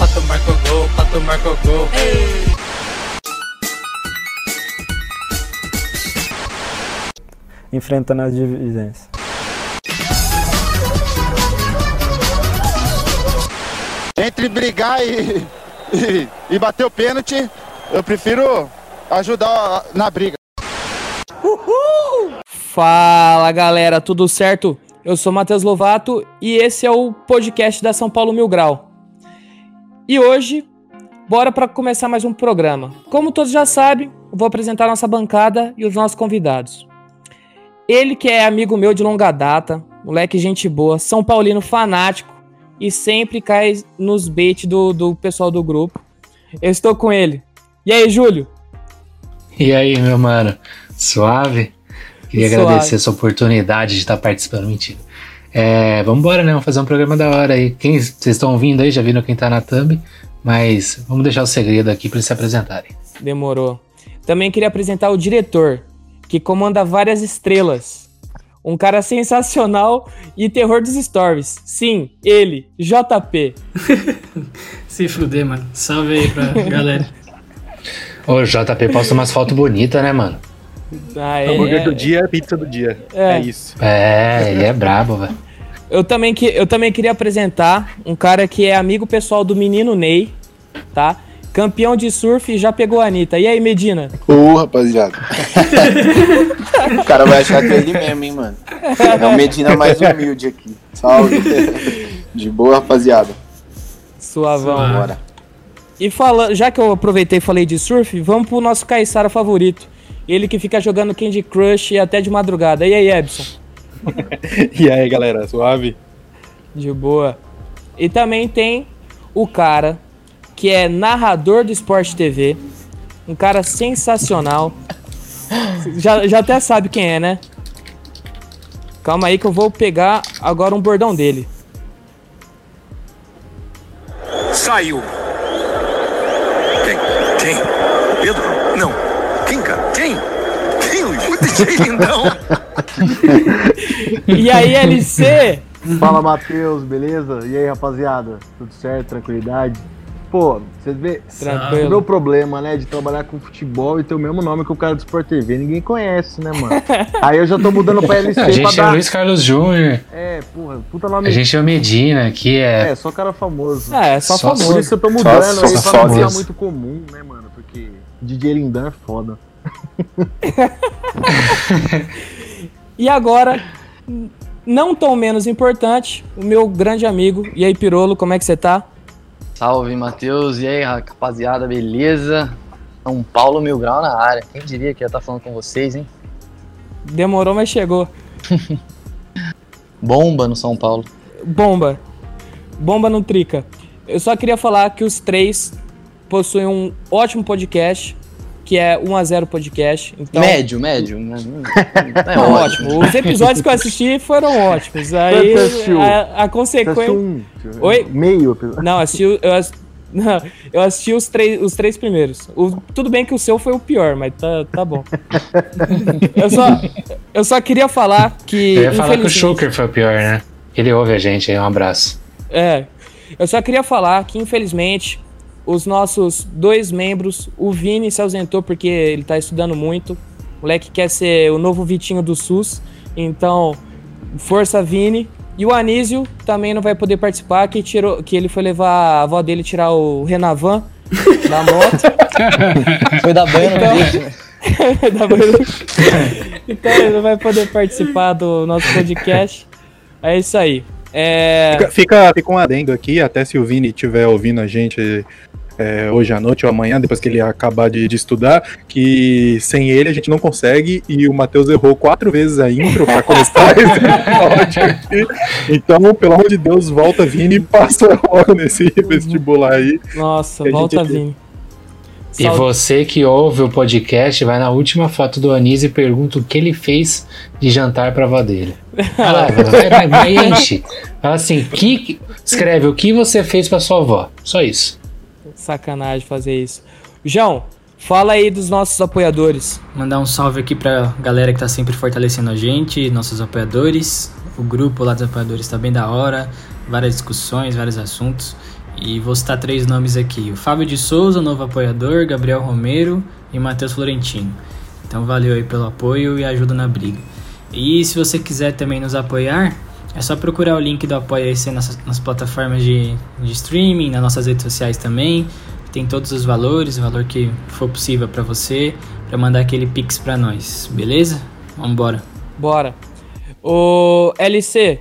Pato marcou gol, pato marcou gol. enfrentando as divisões. Entre brigar e, e, e bater o pênalti, eu prefiro ajudar na briga. Fala galera, tudo certo? Eu sou Matheus Lovato e esse é o podcast da São Paulo Mil Grau. E hoje, bora para começar mais um programa. Como todos já sabem, vou apresentar nossa bancada e os nossos convidados. Ele que é amigo meu de longa data, moleque gente boa, São Paulino fanático e sempre cai nos bait do, do pessoal do grupo. Eu estou com ele. E aí, Júlio? E aí, meu mano? Suave? Queria Suave. agradecer essa oportunidade de estar participando. Mentira. É, vamos embora, né? Vamos fazer um programa da hora aí. Quem vocês estão ouvindo aí, já viram quem tá na thumb, mas vamos deixar o segredo aqui para eles se apresentarem. Demorou. Também queria apresentar o diretor, que comanda várias estrelas. Um cara sensacional e terror dos stories. Sim, ele, JP. Se fuder, mano. Salve aí pra galera. Ô, JP posta umas fotos bonitas, né, mano? Ah, Hambúrguer é, do dia, pizza do dia. É. É, isso. É, ele é brabo, velho. Eu também, que, eu também queria apresentar um cara que é amigo pessoal do menino Ney, tá? Campeão de surf e já pegou a Anitta. E aí, Medina? Ô, rapaziada. o cara vai achar que é ele mesmo, hein, mano. É o Medina mais humilde aqui. Salve. De boa, rapaziada. Suavão. Bora. E falando, já que eu aproveitei e falei de surf, vamos pro nosso Caissara favorito. Ele que fica jogando Candy Crush até de madrugada. E aí, Ebson? E aí, galera, suave? De boa. E também tem o cara que é narrador do Sport TV. Um cara sensacional. Já, já até sabe quem é, né? Calma aí que eu vou pegar agora um bordão dele. Saiu. DJ Lindão. E aí, LC? Fala Matheus, beleza? E aí rapaziada? Tudo certo? Tranquilidade? Pô, você vê. O meu problema, né, de trabalhar com futebol e ter o mesmo nome que o cara do Sport TV, ninguém conhece, né, mano? Aí eu já tô mudando pra LC A pra gente é o dar. Luiz Carlos Júnior, É, porra, puta nome. a gente é o Medina, que é. É, só cara famoso. É, é só, Só- Por famoso. isso que eu tô mudando Só- aí só pra não ficar famoso. muito comum, né, mano? Porque DJ Lindão é foda. E agora, não tão menos importante, o meu grande amigo. E aí, Pirolo, como é que você tá? Salve, Matheus. E aí, rapaziada, beleza? São Paulo Mil Grau na área. Quem diria que ia estar falando com vocês, hein? Demorou, mas chegou. Bomba no São Paulo. Bomba. Bomba no Trica. Eu só queria falar que os três possuem um ótimo podcast, que é 1x0 Podcast. Então, Médio, médio. É Não, ótimo. ótimo. Os episódios que eu assisti foram ótimos. Aí a, a consequência. um. Oi? Meio episódio. Não, assisti, eu, ass- não, eu assisti os três, os três primeiros. O- tudo bem que o seu foi o pior, mas tá, tá bom. eu, só, eu só queria falar que. Eu ia falar que o Schuker foi o pior, né? Ele ouve a gente aí, um abraço. É. Eu só queria falar que, infelizmente, os nossos dois membros, o Vini se ausentou porque ele tá estudando muito. O moleque quer ser o novo Vitinho do SUS. Então, força Vini. E o Anísio também não vai poder participar, que, tirou, que ele foi levar a avó dele tirar o Renavan da moto. Foi da banho Então- né? Banheira. então ele não vai poder participar do nosso podcast. É isso aí. É... Fica, fica, fica um adendo aqui, até se o Vini estiver ouvindo a gente é, hoje à noite ou amanhã, depois que ele acabar de, de estudar, que sem ele a gente não consegue e o Matheus errou quatro vezes a intro pra começar esse episódio aqui. Então, pelo amor de Deus, volta Vini e passa logo nesse vestibular aí. Nossa, volta gente- Vini. E você que ouve o podcast, vai na última foto do Anísio e pergunta o que ele fez de jantar pra avó dele. Vai lá, vai, vai, vai, enche. Fala assim, que, escreve o que você fez pra sua avó. Só isso. Sacanagem fazer isso. João, fala aí dos nossos apoiadores. Mandar um salve aqui pra galera que tá sempre fortalecendo a gente, nossos apoiadores. O grupo lá dos apoiadores tá bem da hora, várias discussões, vários assuntos. E vou citar três nomes aqui: o Fábio de Souza, novo apoiador, Gabriel Romero e Matheus Florentino. Então valeu aí pelo apoio e ajuda na briga. E se você quiser também nos apoiar, é só procurar o link do Apoia-se nas, nas plataformas de, de streaming, nas nossas redes sociais também. Tem todos os valores, o valor que for possível pra você, pra mandar aquele pix pra nós, beleza? Vambora. Bora. O LC,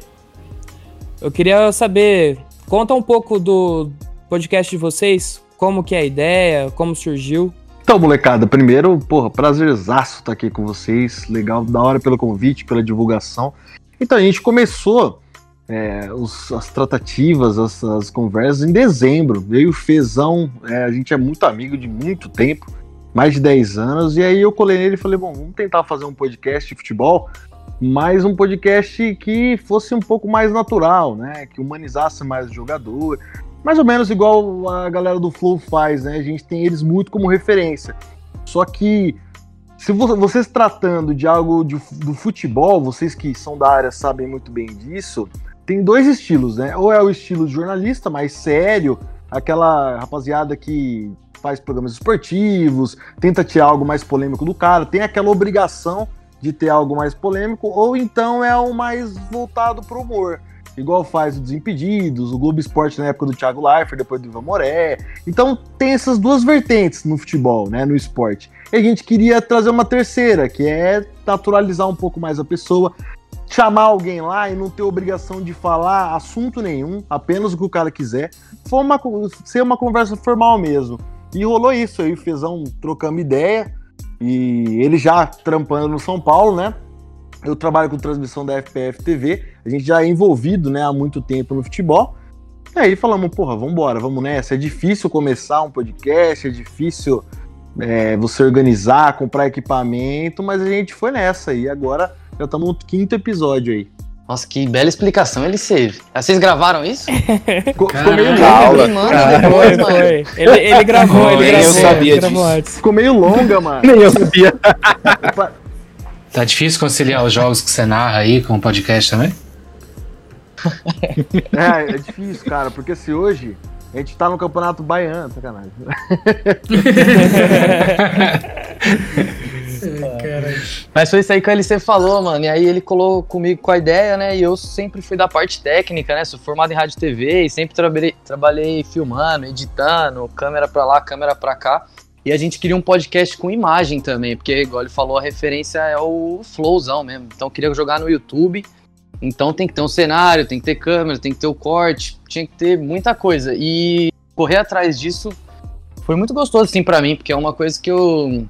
eu queria saber, conta um pouco do podcast de vocês, como que é a ideia, como surgiu. Então, molecada, primeiro, porra, prazerzaço estar aqui com vocês. Legal, da hora pelo convite, pela divulgação. Então, a gente começou é, os- as tratativas, as, as conversas em dezembro. E o Fezão, é, a gente é muito amigo de muito tempo, mais de 10 anos. E aí eu colei nele e falei, bom, vamos tentar fazer um podcast de futebol, mas um podcast que fosse um pouco mais natural, né? Que humanizasse mais o jogador. Mais ou menos igual a galera do Flow faz, né? A gente tem eles muito como referência. Só que se vo- vocês tratando de algo de- do futebol, vocês que são da área sabem muito bem disso, tem dois estilos, né? Ou é o estilo jornalista, mais sério, aquela rapaziada que faz programas esportivos, tenta tirar algo mais polêmico do cara, tem aquela obrigação de ter algo mais polêmico, ou então é o mais voltado pro humor. Igual faz o Desimpedidos, o Globo Esporte na época do Thiago Leifert, depois do Ivan Moré. Então tem essas duas vertentes no futebol, né, no esporte. E a gente queria trazer uma terceira, que é naturalizar um pouco mais a pessoa, chamar alguém lá e não ter obrigação de falar assunto nenhum, apenas o que o cara quiser. Foi uma, ser uma conversa formal mesmo. E rolou isso, aí o Fezão trocamos ideia, e ele já trampando no São Paulo, né? Eu trabalho com transmissão da FPF TV, a gente já é envolvido né, há muito tempo no futebol. E aí falamos, porra, vambora, vamos nessa. É difícil começar um podcast, é difícil é, você organizar, comprar equipamento, mas a gente foi nessa e agora já estamos no quinto episódio aí. Nossa, que bela explicação ele teve. Ah, Vocês gravaram isso? Ficou, meio longa, Foi. Ele, ele gravou, ele Nem eu gravou. sabia ele gravou disso. antes. ficou meio longa, mano. Nem eu sabia. Tá difícil conciliar os jogos que você narra aí com o podcast também? É, é difícil, cara, porque se hoje a gente tá no Campeonato Baiano, sacanagem. Mas foi isso aí que o LC falou, mano. E aí ele colou comigo com a ideia, né? E eu sempre fui da parte técnica, né? Sou formado em rádio e TV e sempre trabalhei, trabalhei filmando, editando, câmera pra lá, câmera pra cá. E a gente queria um podcast com imagem também, porque, igual ele falou, a referência é o Flowzão mesmo. Então queria jogar no YouTube. Então tem que ter um cenário, tem que ter câmera, tem que ter o corte, tinha que ter muita coisa. E correr atrás disso foi muito gostoso, assim, pra mim, porque é uma coisa que eu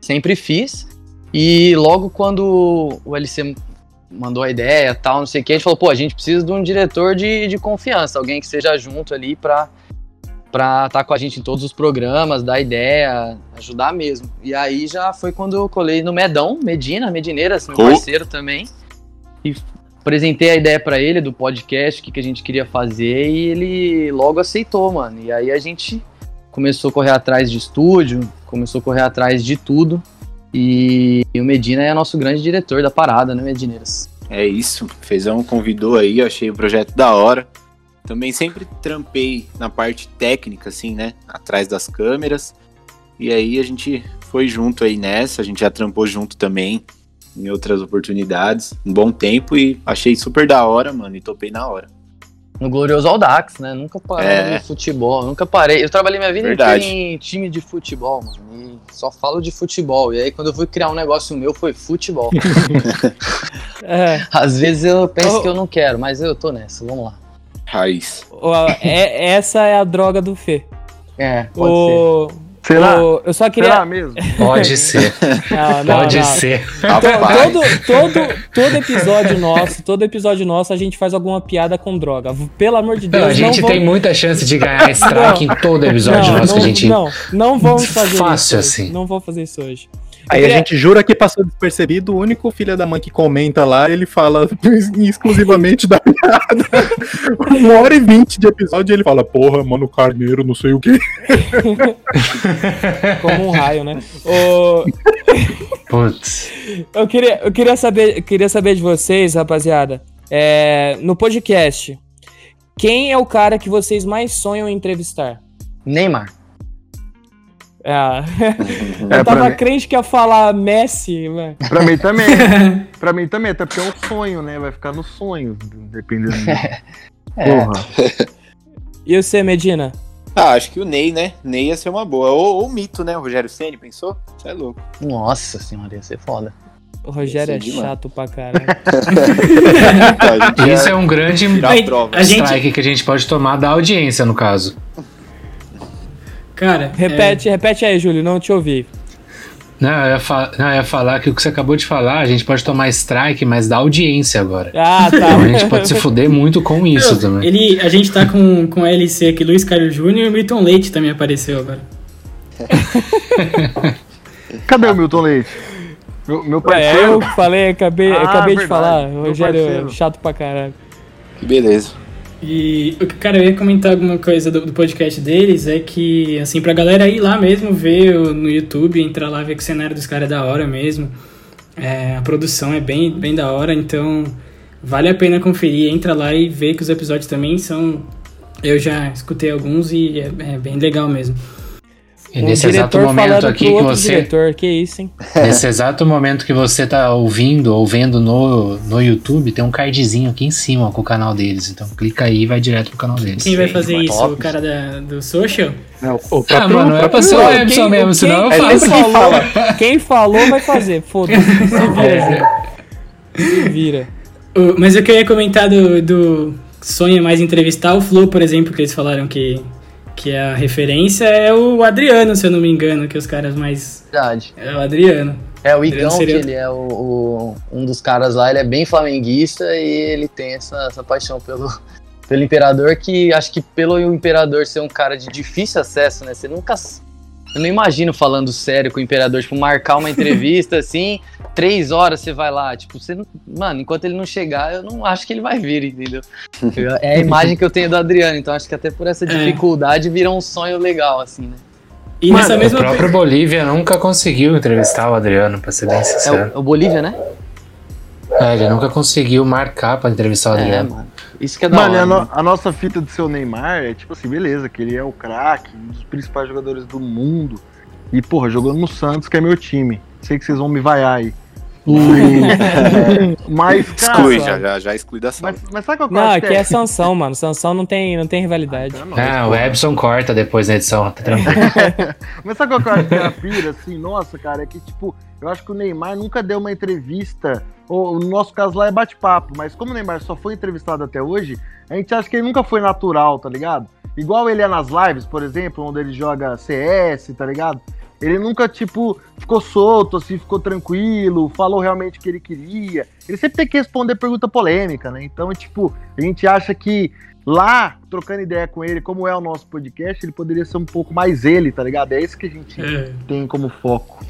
sempre fiz. E logo quando o LC mandou a ideia tal, não sei o que, a gente falou, pô, a gente precisa de um diretor de, de confiança, alguém que esteja junto ali pra estar com a gente em todos os programas, dar ideia, ajudar mesmo. E aí já foi quando eu colei no Medão, Medina, Medineiras, meu Oh. parceiro também. E apresentei a ideia pra ele do podcast, o que, que a gente queria fazer, e ele logo aceitou, mano. E aí a gente começou a correr atrás de estúdio, começou a correr atrás de tudo. E o Medina é nosso grande diretor da parada, né, Medineiras? É isso, Fezão convidou aí, eu achei o projeto da hora. Também sempre trampei na parte técnica, assim, né? Atrás das câmeras. E aí a gente foi junto aí nessa, a gente já trampou junto também em outras oportunidades, um bom tempo e achei super da hora, mano, e topei na hora. No glorioso Audax, né? Nunca parei É. de futebol, nunca parei. Eu trabalhei minha vida Verdade. inteira em time de futebol, mano. E só falo de futebol. E aí quando eu fui criar um negócio meu foi futebol. É, Às vezes eu penso Oh. que eu não quero, mas eu tô nessa, vamos lá. Raiz. ó, é- essa é a droga do Fê. É, pode O, Será? o- eu só queria. Será mesmo? Pode ser. Não, não, Pode não. ser. Rapaz, Todo, todo, todo episódio nosso, todo episódio nosso, a gente faz alguma piada com droga. Pelo amor de Deus, Não, a gente não tem vamos- muita chance de ganhar strike Não. em todo episódio não, nosso não, que a gente. não, não vamos fazer Fácil isso. hoje. assim. Não vou fazer isso hoje. Aí Eu a queria- gente jura que passou despercebido, o único filho da mãe que comenta lá, ele fala exclusivamente da piada. Uma hora e vinte de episódio ele fala, porra, mano, carneiro, não sei o que. Como um raio, né? O- Putz. eu, queria, eu queria, saber, eu queria saber de vocês, rapaziada. É, no podcast, quem é o cara que vocês mais sonham em entrevistar? Neymar. Ah, É, eu tava mim- crente que ia falar Messi, mano. Pra mim também. pra mim também, até porque é um sonho, né? Vai ficar no sonho, dependendo. Porra. E você, Medina? ah, acho que o Ney, né? Ney ia ser uma boa. Ou, ou o Mito, né? O Rogério Ceni pensou? Você é louco. Nossa senhora, ia ser foda. O Rogério é é demais. chato pra caralho. Isso é um grande. A gente- strike que a gente pode tomar da audiência, no caso. Cara, Repete, repete aí, Júlio, não te ouvi. Não eu, não, eu ia falar que o que você acabou de falar, a gente pode tomar strike, mas da audiência agora. Ah, tá. Então a gente pode se fuder muito com isso é, também. ele, a gente tá com, com a LC aqui, Luiz Carlos Júnior e o Milton Leite também apareceu agora. Cadê o Milton Leite? Meu, meu É, parceiro. eu que falei, acabei, Ah, acabei de falar. Rogério é parceiro. chato pra caralho. Beleza. E, o que, cara, eu ia comentar alguma coisa do, do podcast deles, é que, assim, pra galera ir lá mesmo, ver no YouTube, entrar lá, ver que o cenário dos caras é da hora mesmo. É, a produção é bem, bem da hora, então vale a pena conferir. Entra lá e vê que os episódios também são... Eu já escutei alguns e é, é bem legal mesmo. E nesse exato Um momento aqui que você. diretor, que isso, hein? Nesse exato momento que você tá ouvindo ou vendo no, no YouTube, tem um cardzinho aqui em cima com o canal deles. Então clica aí e vai direto pro canal deles. Quem vai fazer mas isso? top. O cara da, do social? Não, o Ah, próprio- mano, é pra ser o Não, Epson quem- mesmo, quem- senão eu quem faço. falou, quem falou vai fazer, foda-se. Se vira. Se vira. O- mas o que eu ia comentar do, do sonho é mais entrevistar o Flow, por exemplo, que eles falaram que, que é a referência é o Adriano, se eu não me engano, que os caras mais. Verdade. É o Adriano. É, o Igão, Seria- que ele é o, o- um dos caras lá, ele é bem flamenguista e ele tem essa, essa paixão pelo, pelo Imperador, que acho que pelo Imperador ser um cara de difícil acesso, né? Você nunca. Eu não imagino falando sério com o Imperador, tipo, marcar uma entrevista assim, três horas você vai lá. Tipo, você. não- Mano, enquanto ele não chegar, eu não acho que ele vai vir, entendeu? Eu- É a imagem que eu tenho do Adriano, então acho que até por essa dificuldade vira um sonho legal, assim, né? E Mano, nessa o mesma. próprio Bolívia nunca conseguiu entrevistar o Adriano, pra ser bem É sincero. o, o Bolívia, né? É, ele nunca conseguiu marcar pra entrevistar o É, Adriano. mano. Isso que é da Mano, hora. a, no- né? a nossa fita do seu Neymar é tipo assim, beleza, que ele é o craque, um dos principais jogadores do mundo. E, porra, jogando no Santos, que é meu time. Sei que vocês vão me vaiar aí. Mas, cara. Exclui, já, já, já exclui da sala. Mas, mas sabe qual Não, aqui que é Sansão, mano. Sansão não tem, não tem rivalidade. Então, não, Ah, o Ebson corta depois na edição, tá tranquilo. Mas sabe qual que eu acho que é a pira, assim, nossa, cara, é que, tipo, eu acho que o Neymar nunca deu uma entrevista, ou no nosso caso lá é bate-papo, mas como o Neymar só foi entrevistado até hoje, a gente acha que ele nunca foi natural, tá ligado? Igual ele é nas lives, por exemplo, onde ele joga CS, tá ligado? Ele nunca, tipo, ficou solto, assim, ficou tranquilo, falou realmente o que ele queria. Ele sempre tem que responder pergunta polêmica, né? Então, tipo, a gente acha que lá, trocando ideia com ele, como é o nosso podcast, ele poderia ser um pouco mais ele, tá ligado? É isso que a gente É. tem como foco.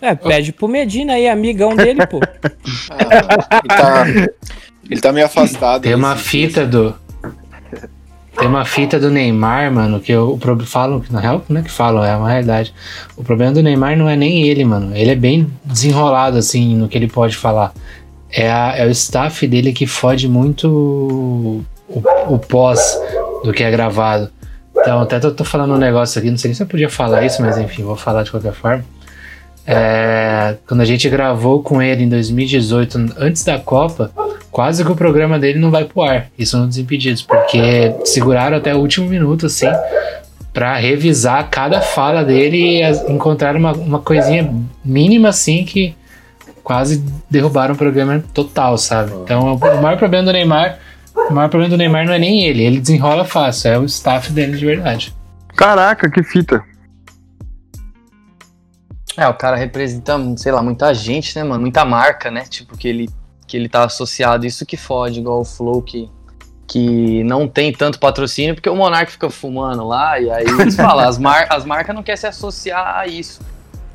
É, pede pro Medina aí, amigão dele, pô. Ah, ele, tá, ele tá meio afastado. Tem uma fita do. Tem uma fita do Neymar, mano, que eu o pro- falam, na real, não é que falam, é uma realidade. O problema do Neymar não é nem ele, mano. Ele é bem desenrolado, assim, no que ele pode falar. É, a- é o staff dele que fode muito o, o pós do que é gravado. Então, até tô, tô falando um negócio aqui, não sei se eu podia falar isso, mas enfim, vou falar de qualquer forma. É, quando a gente gravou com ele em 2018, antes da Copa, quase que o programa dele não vai pro ar. Isso no Desimpedidos, porque seguraram até o último minuto, assim, pra revisar cada fala dele e encontraram uma, uma coisinha mínima, assim, que quase derrubaram o programa total, sabe? Então, o maior problema do Neymar, o maior problema do Neymar não é nem ele, ele desenrola fácil, é o staff dele de verdade. Caraca, que fita. É, o cara representa, sei lá, muita gente, né, mano? Muita marca, né? Tipo, que ele, que ele tá associado. Isso que fode, igual o Flow, que, que não tem tanto patrocínio, porque o Monark fica fumando lá, e aí eles falam, as, mar as marcas não querem se associar a isso.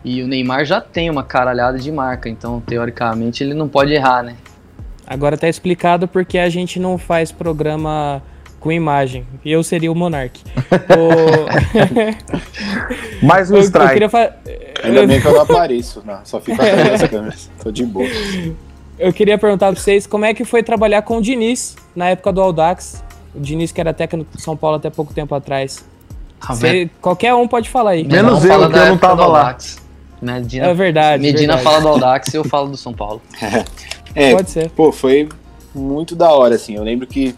E o Neymar já tem uma caralhada de marca, então, teoricamente, ele não pode errar, né? Agora tá explicado porque a gente não faz programa com imagem. E eu seria o Monark. O- Mais um eu, eu strike. queria fa- Ainda bem que eu não apareço, não. Só fico atrás das câmeras. Tô de boa. Eu queria perguntar pra vocês como é que foi trabalhar com o Diniz na época do Audax. O Diniz que era técnico do São Paulo até pouco tempo atrás. Ah, Cê- qualquer um pode falar aí. Menos Não eu, fala que eu não tava do lá. Audax. Medina, É verdade. Medina verdade. fala do Audax e eu falo do São Paulo. É, Pode ser. pô, foi muito da hora, assim. Eu lembro que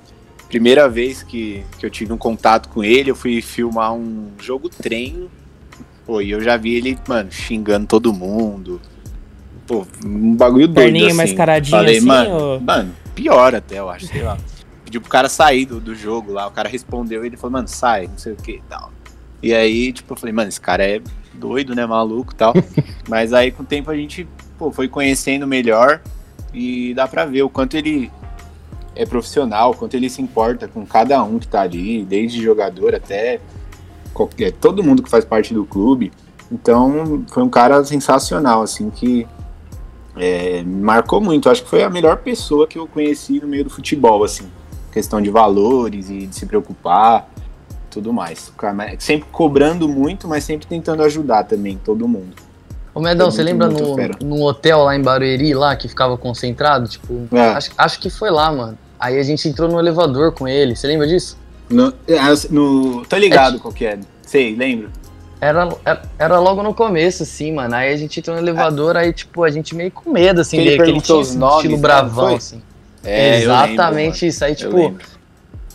primeira vez que, que eu tive um contato com ele, eu fui filmar um jogo treino. Pô, e eu já vi ele, mano, xingando todo mundo. Pô, um bagulho doido, Perninha assim. mascaradinha Falei, assim, mano, ou- mano, pior até, eu acho, sei lá. Pediu pro cara sair do, do jogo lá, o cara respondeu e ele falou, mano, sai, não sei o que e tal. E aí, tipo, eu falei, mano, esse cara é doido, né, maluco e tal. Mas aí, com o tempo, a gente, pô, foi conhecendo melhor e dá pra ver o quanto ele é profissional, o quanto ele se importa com cada um que tá ali, desde jogador até qualquer, todo mundo que faz parte do clube. Então, foi um cara sensacional, assim, que é, me marcou muito. Acho que foi a melhor pessoa que eu conheci no meio do futebol, assim. Questão de valores e de se preocupar, tudo mais. Cara Sempre cobrando muito, mas sempre tentando ajudar também todo mundo. Ô Medão, você lembra no, fera. num hotel lá em Barueri, lá, que ficava concentrado? Tipo, É. acho, acho que foi lá, mano. Aí a gente entrou no elevador com ele, você lembra disso? No, ah, no, tô ligado qual que é. Sei, lembro. Era, era, logo no começo, assim, mano. Aí a gente entrou no elevador, aí, tipo, a gente meio com medo, assim, ele dele, ele tinha os nomes, estilo né, bravão, assim. É, lembro, Exatamente mano. isso. Aí, tipo, lembro.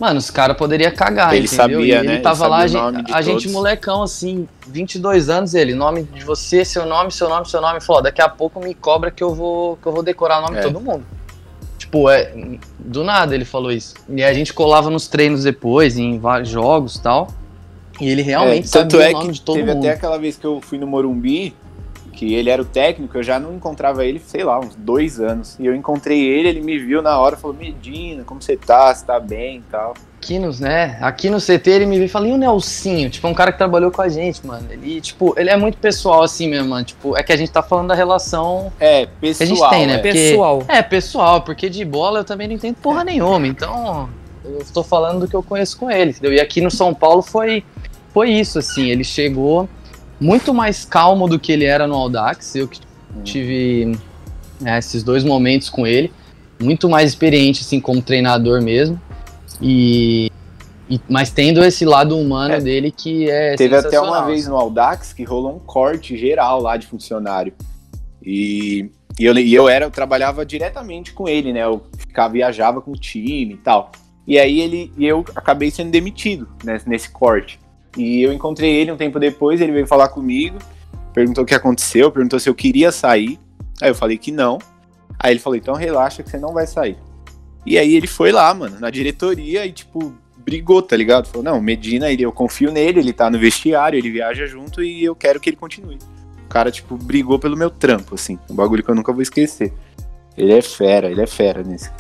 mano, os caras poderiam cagar, Ele entendeu? sabia, e ele né? Ele tava lá, a a gente molecão, assim, 22 anos, ele, nome de você, seu nome, seu nome, seu nome. Falou, daqui a pouco me cobra que eu vou, que eu vou decorar o nome É. de todo mundo. Tipo, é, do nada ele falou isso. E a gente colava nos treinos depois, em vários jogos e tal. E ele realmente É, tanto sabia é o nome que de todo teve mundo. até aquela vez que eu fui no Morumbi, que ele era o técnico, eu já não encontrava ele, sei lá, uns dois anos. E eu encontrei ele, ele me viu na hora, falou, Medina, como você tá? Você tá bem e tal. Aqui, nos, né, aqui no CT ele me veio e falou, e o Nelsinho? Tipo, é um cara que trabalhou com a gente, mano. Ele, tipo, ele é muito pessoal assim mesmo, mano. Tipo, é que a gente tá falando da relação É, que a pessoal. gente tem, né? é. Porque- Pessoal. É, pessoal, porque de bola eu também não entendo porra nenhuma. Então, eu tô falando do que eu conheço com ele, entendeu? E aqui no São Paulo foi, foi isso, assim. Ele chegou muito mais calmo do que ele era no Audax. Eu que tive né, esses dois momentos com ele. Muito mais experiente, assim, como treinador mesmo. E. e- mas tendo esse lado humano É. dele que é Teve até uma vez no Audax que rolou um corte geral lá de funcionário. E, e eu, e eu era, eu trabalhava diretamente com ele, né? Eu ficava, viajava com o time e tal. E aí ele e eu acabei sendo demitido né, nesse corte. E eu encontrei ele um tempo depois, ele veio falar comigo, perguntou o que aconteceu, perguntou se eu queria sair. Aí eu falei que não. Aí ele falou, então relaxa que você não vai sair. E aí ele foi lá, mano, na diretoria e, tipo, brigou, tá ligado? Falou, não, Medina, ele, eu confio nele, ele tá no vestiário, ele viaja junto e eu quero que ele continue. O cara, tipo, brigou pelo meu trampo, assim. Um bagulho que eu nunca vou esquecer. Ele é fera, ele é fera nesse.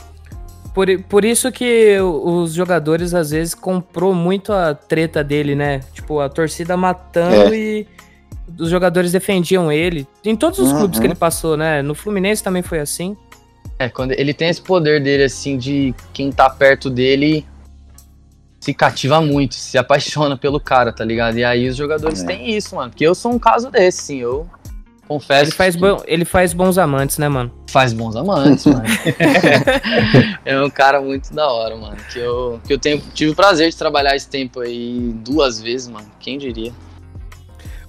Por, por isso que os jogadores às vezes comprou muito a treta dele, né? Tipo, a torcida matando É. e os jogadores defendiam ele. Em todos os Uhum. clubes que ele passou, né? No Fluminense também foi assim. É, quando ele tem esse poder dele, assim, de quem tá perto dele se cativa muito, se apaixona pelo cara, tá ligado? E aí os jogadores É. têm isso, mano. Porque eu sou um caso desse, sim. Eu confesso Ele faz, que bom, ele faz bons amantes, né, mano? faz bons amantes, mano. é um cara muito da hora, mano. Que eu, que eu tenho, tive o prazer de trabalhar esse tempo aí duas vezes, mano. Quem diria?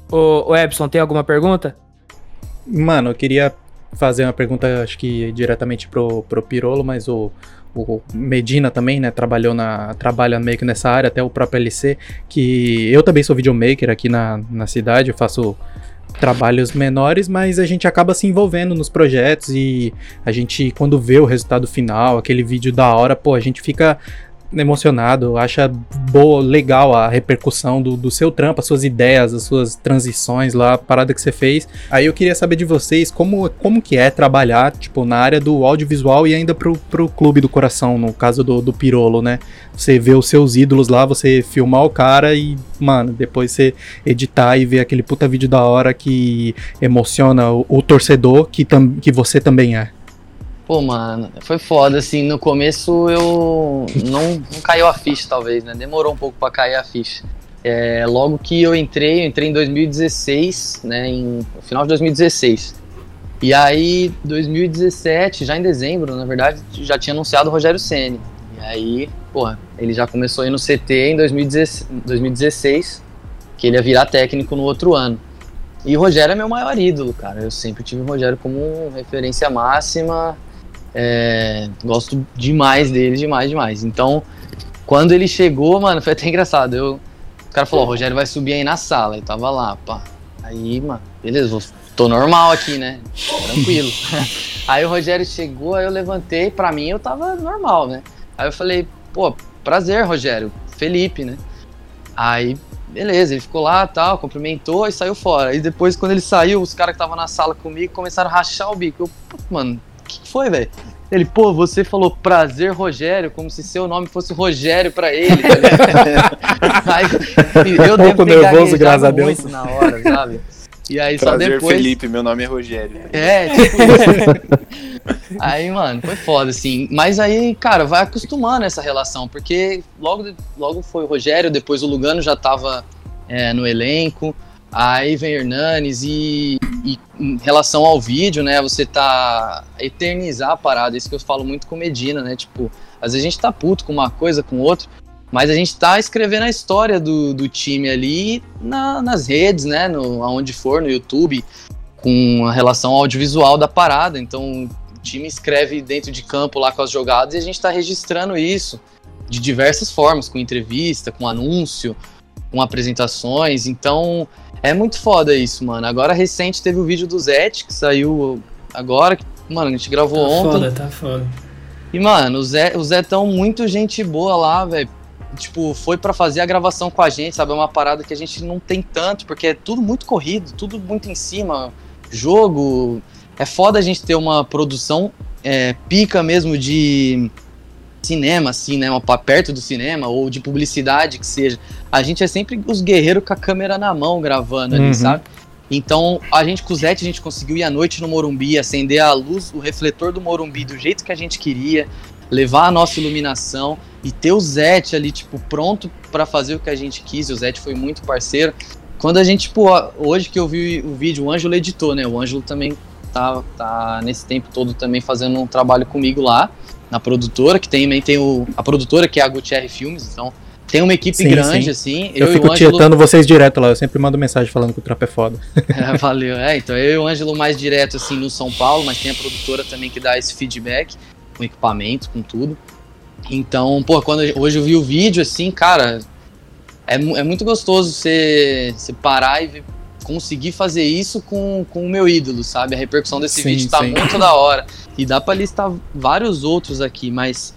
Ô, ô Epson, tem alguma pergunta? Mano, eu queria fazer uma pergunta, acho que diretamente pro, pro Pirolo, mas o, o Medina também, né, trabalhou na, trabalha meio que nessa área, até o próprio LC, que eu também sou videomaker aqui na, na cidade, eu faço trabalhos menores, mas a gente acaba se envolvendo nos projetos e a gente, quando vê o resultado final, aquele vídeo da hora, pô, a gente fica emocionado, acha boa, legal a repercussão do, do seu trampo, as suas ideias, as suas transições lá, a parada que você fez. Aí eu queria saber de vocês como, como que é trabalhar, tipo, na área do audiovisual e ainda pro, pro clube do coração, no caso do, do Pirolo, né? Você vê os seus ídolos lá, você filmar o cara e, mano, depois você editar e ver aquele puta vídeo da hora que emociona o, o torcedor que, tam, que você também é. Pô, mano, foi foda, assim, no começo eu não, não caiu a ficha, talvez, né? Demorou um pouco pra cair a ficha. É, logo que eu entrei, eu entrei em 2016, né, em, no final de 2016. E aí, 2017, já em dezembro, na verdade, já tinha anunciado o Rogério Ceni. E aí, porra, ele já começou a ir no CT em 2016, 2016, que ele ia virar técnico no outro ano. E o Rogério é meu maior ídolo, cara. Eu sempre tive o Rogério como referência máxima. É, gosto demais dele, demais, demais. Então, quando ele chegou, mano, foi até engraçado. Eu, o cara falou: o Rogério vai subir aí na sala. Eu tava lá, pá. Aí, mano, beleza, vou, tô normal aqui, né? Tranquilo. aí o Rogério chegou, aí eu levantei. Pra mim, eu tava normal, né? Aí eu falei: pô, prazer, Rogério. Felipe, né? Aí, beleza, ele ficou lá tal, cumprimentou e saiu fora. E depois, quando ele saiu, os caras que estavam na sala comigo começaram a rachar o bico. Eu, mano, o que foi, velho? Ele, pô, você falou prazer Rogério, como se seu nome fosse Rogério pra ele. Tá aí, eu Um pouco nervoso, graças a Deus. na hora, sabe? E aí só Prazer, depois. Felipe, meu nome é Rogério. É, tipo isso. aí, mano, foi foda, assim. Mas aí, cara, vai acostumando essa relação, porque logo, logo foi o Rogério, depois o Lugano já tava é, no elenco. Aí vem Hernanes e, e em relação ao vídeo, né, você tá eternizar a parada, isso que eu falo muito com Medina, né, tipo, às vezes a gente tá puto com uma coisa, com outra, mas a gente tá escrevendo a história do, do time ali na- nas redes, né, no, aonde for, no YouTube, com a relação audiovisual da parada, então o time escreve dentro de campo lá com as jogadas e a gente tá registrando isso de diversas formas, com entrevista, com anúncio, com apresentações, então é muito foda isso, mano. Agora recente teve o vídeo do Zete, que saiu agora, que, mano, a gente gravou Tá ontem. foda, tá foda. E, mano, o Zé, o Zé tão muito gente boa lá, velho. Tipo, foi pra fazer a gravação com a gente, sabe? É uma parada que a gente não tem tanto, porque é tudo muito corrido, tudo muito em cima. Jogo. É foda a gente ter uma produção é, pica mesmo de cinema, assim, né? Pra perto do cinema, ou de publicidade que seja. A gente é sempre os guerreiros com a câmera na mão gravando ali, Uhum. sabe? Então, a gente com o Zete, a gente conseguiu ir à noite no Morumbi, acender a luz, o refletor do Morumbi do jeito que a gente queria, levar a nossa iluminação e ter o Zete ali, tipo, pronto pra fazer o que a gente quis. E o Zete foi muito parceiro. Quando a gente, tipo, hoje que eu vi o vídeo, o Ângelo editou, né? O Ângelo também tá, tá nesse tempo todo também fazendo um trabalho comigo lá, na produtora, que também tem o, a produtora que é a Gutierre Filmes, então tem uma equipe Sim, grande, sim. assim. Eu, e fico Ângelo. tietando vocês direto lá, eu sempre mando mensagem falando que o trampo é foda. É, valeu. É, então eu e o Ângelo mais direto assim no São Paulo, mas tem a produtora também que dá esse feedback com equipamento, com tudo. Então, pô, quando eu- hoje eu vi o vídeo assim, cara, é, é muito gostoso você, você parar e ver- conseguir fazer isso com, com o meu ídolo, sabe? A repercussão desse Sim, vídeo tá sim. muito da hora. E dá pra listar vários outros aqui, mas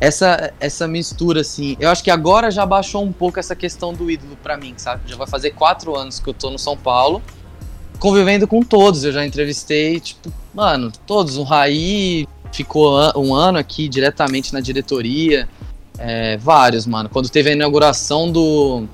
essa, essa mistura, assim, eu acho que agora já baixou um pouco essa questão do ídolo pra mim, sabe? Já vai fazer quatro anos que eu tô no São Paulo, convivendo com todos. Eu já entrevistei, tipo, mano, todos. O Raí ficou um ano aqui diretamente na diretoria. É, vários, mano. Quando teve a inauguração do,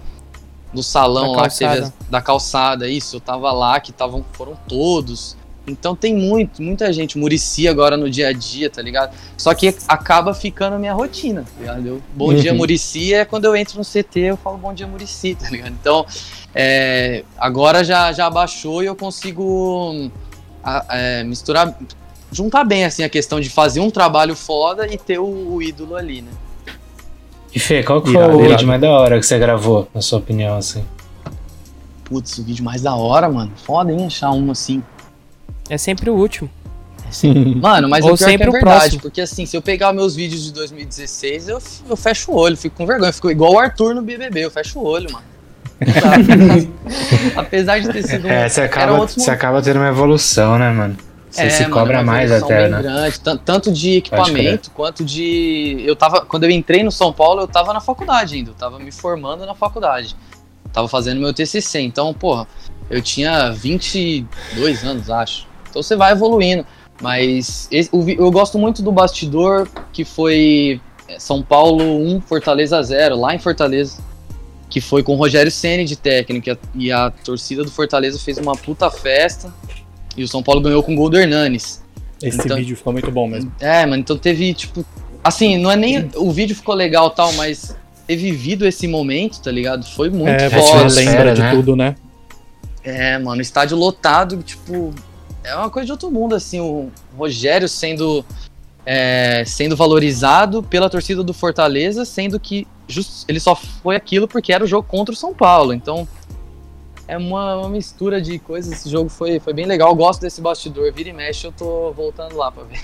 do salão Da lá, que teve calçada. a- da calçada, isso, eu tava lá, que tavam, foram todos. Então tem muito, muita gente. Murici agora no dia a dia, tá ligado? Só que acaba ficando minha rotina, tá ligado? Eu, bom dia, Uhum. Murici é quando eu entro no CT, eu falo bom dia, Murici, tá ligado? Então, é, agora já, já abaixou e eu consigo a- é, misturar, juntar bem assim a questão de fazer um trabalho foda e ter o, o ídolo ali, né? E Fê, qual que Irado, foi o irado. vídeo mais da hora que você gravou, na sua opinião, assim? Putz, o vídeo mais da hora, mano. Foda, hein, achar um assim. É sempre o último. Mano, mas Ou o pior é que sempre é o verdade, próximo. porque assim, se eu pegar meus vídeos de 2016, eu, eu fecho o olho, fico com vergonha, fico igual o Arthur no BBB, eu fecho o olho, mano. Sabe? Apesar de ter sido um, É, você acaba, você acaba tendo uma evolução, né, mano? Você se É, mano, cobra mais até, né? grande, tan- tanto de equipamento quanto de. Eu tava. Quando eu entrei no São Paulo, eu tava na faculdade ainda. Eu tava me formando na faculdade. Tava fazendo meu TCC. Então, porra, eu tinha 22 anos, acho. Então você vai evoluindo. Mas esse- eu gosto muito do bastidor que foi é, São Paulo 1, Fortaleza 0, lá em Fortaleza. Que foi com o Rogério Ceni de técnico. e a- E a torcida do Fortaleza fez uma puta festa. E o São Paulo ganhou com o gol do Hernanes. Esse Então- vídeo ficou muito bom mesmo. É, mano, então teve, tipo. Assim, não é nem. O vídeo ficou legal e tal, mas ter vivido esse momento, tá ligado? Foi muito é, foda. você lembra de né? tudo, né? É, mano, estádio lotado, tipo. É uma coisa de outro mundo, assim. O Rogério sendo. é, sendo valorizado pela torcida do Fortaleza, sendo que just- ele só foi aquilo porque era o jogo contra o São Paulo. Então. É uma, uma mistura de coisas. Esse jogo foi, foi bem legal. Eu gosto desse bastidor. Vira e mexe, eu tô voltando lá pra ver.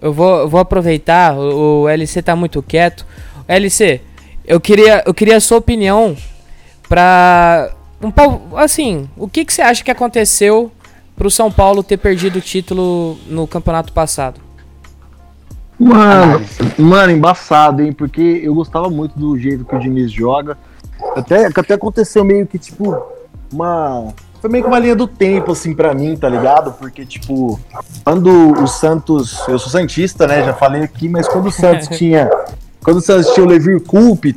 Eu vou, eu vou aproveitar, o, o LC tá muito quieto. LC, eu queria, eu queria a sua opinião pra. Um, pouco- assim, o que, que você acha que aconteceu pro São Paulo ter perdido o título no campeonato passado? Mano, mano, embaçado, hein? Porque eu gostava muito do jeito que o Diniz joga. Até, que até aconteceu meio que, tipo, uma. Foi meio que uma linha do tempo, assim, pra mim, tá ligado? Porque, tipo, quando o Santos. Eu sou Santista, né? Já falei aqui, mas quando o Santos tinha. Quando o Santos tinha o Levir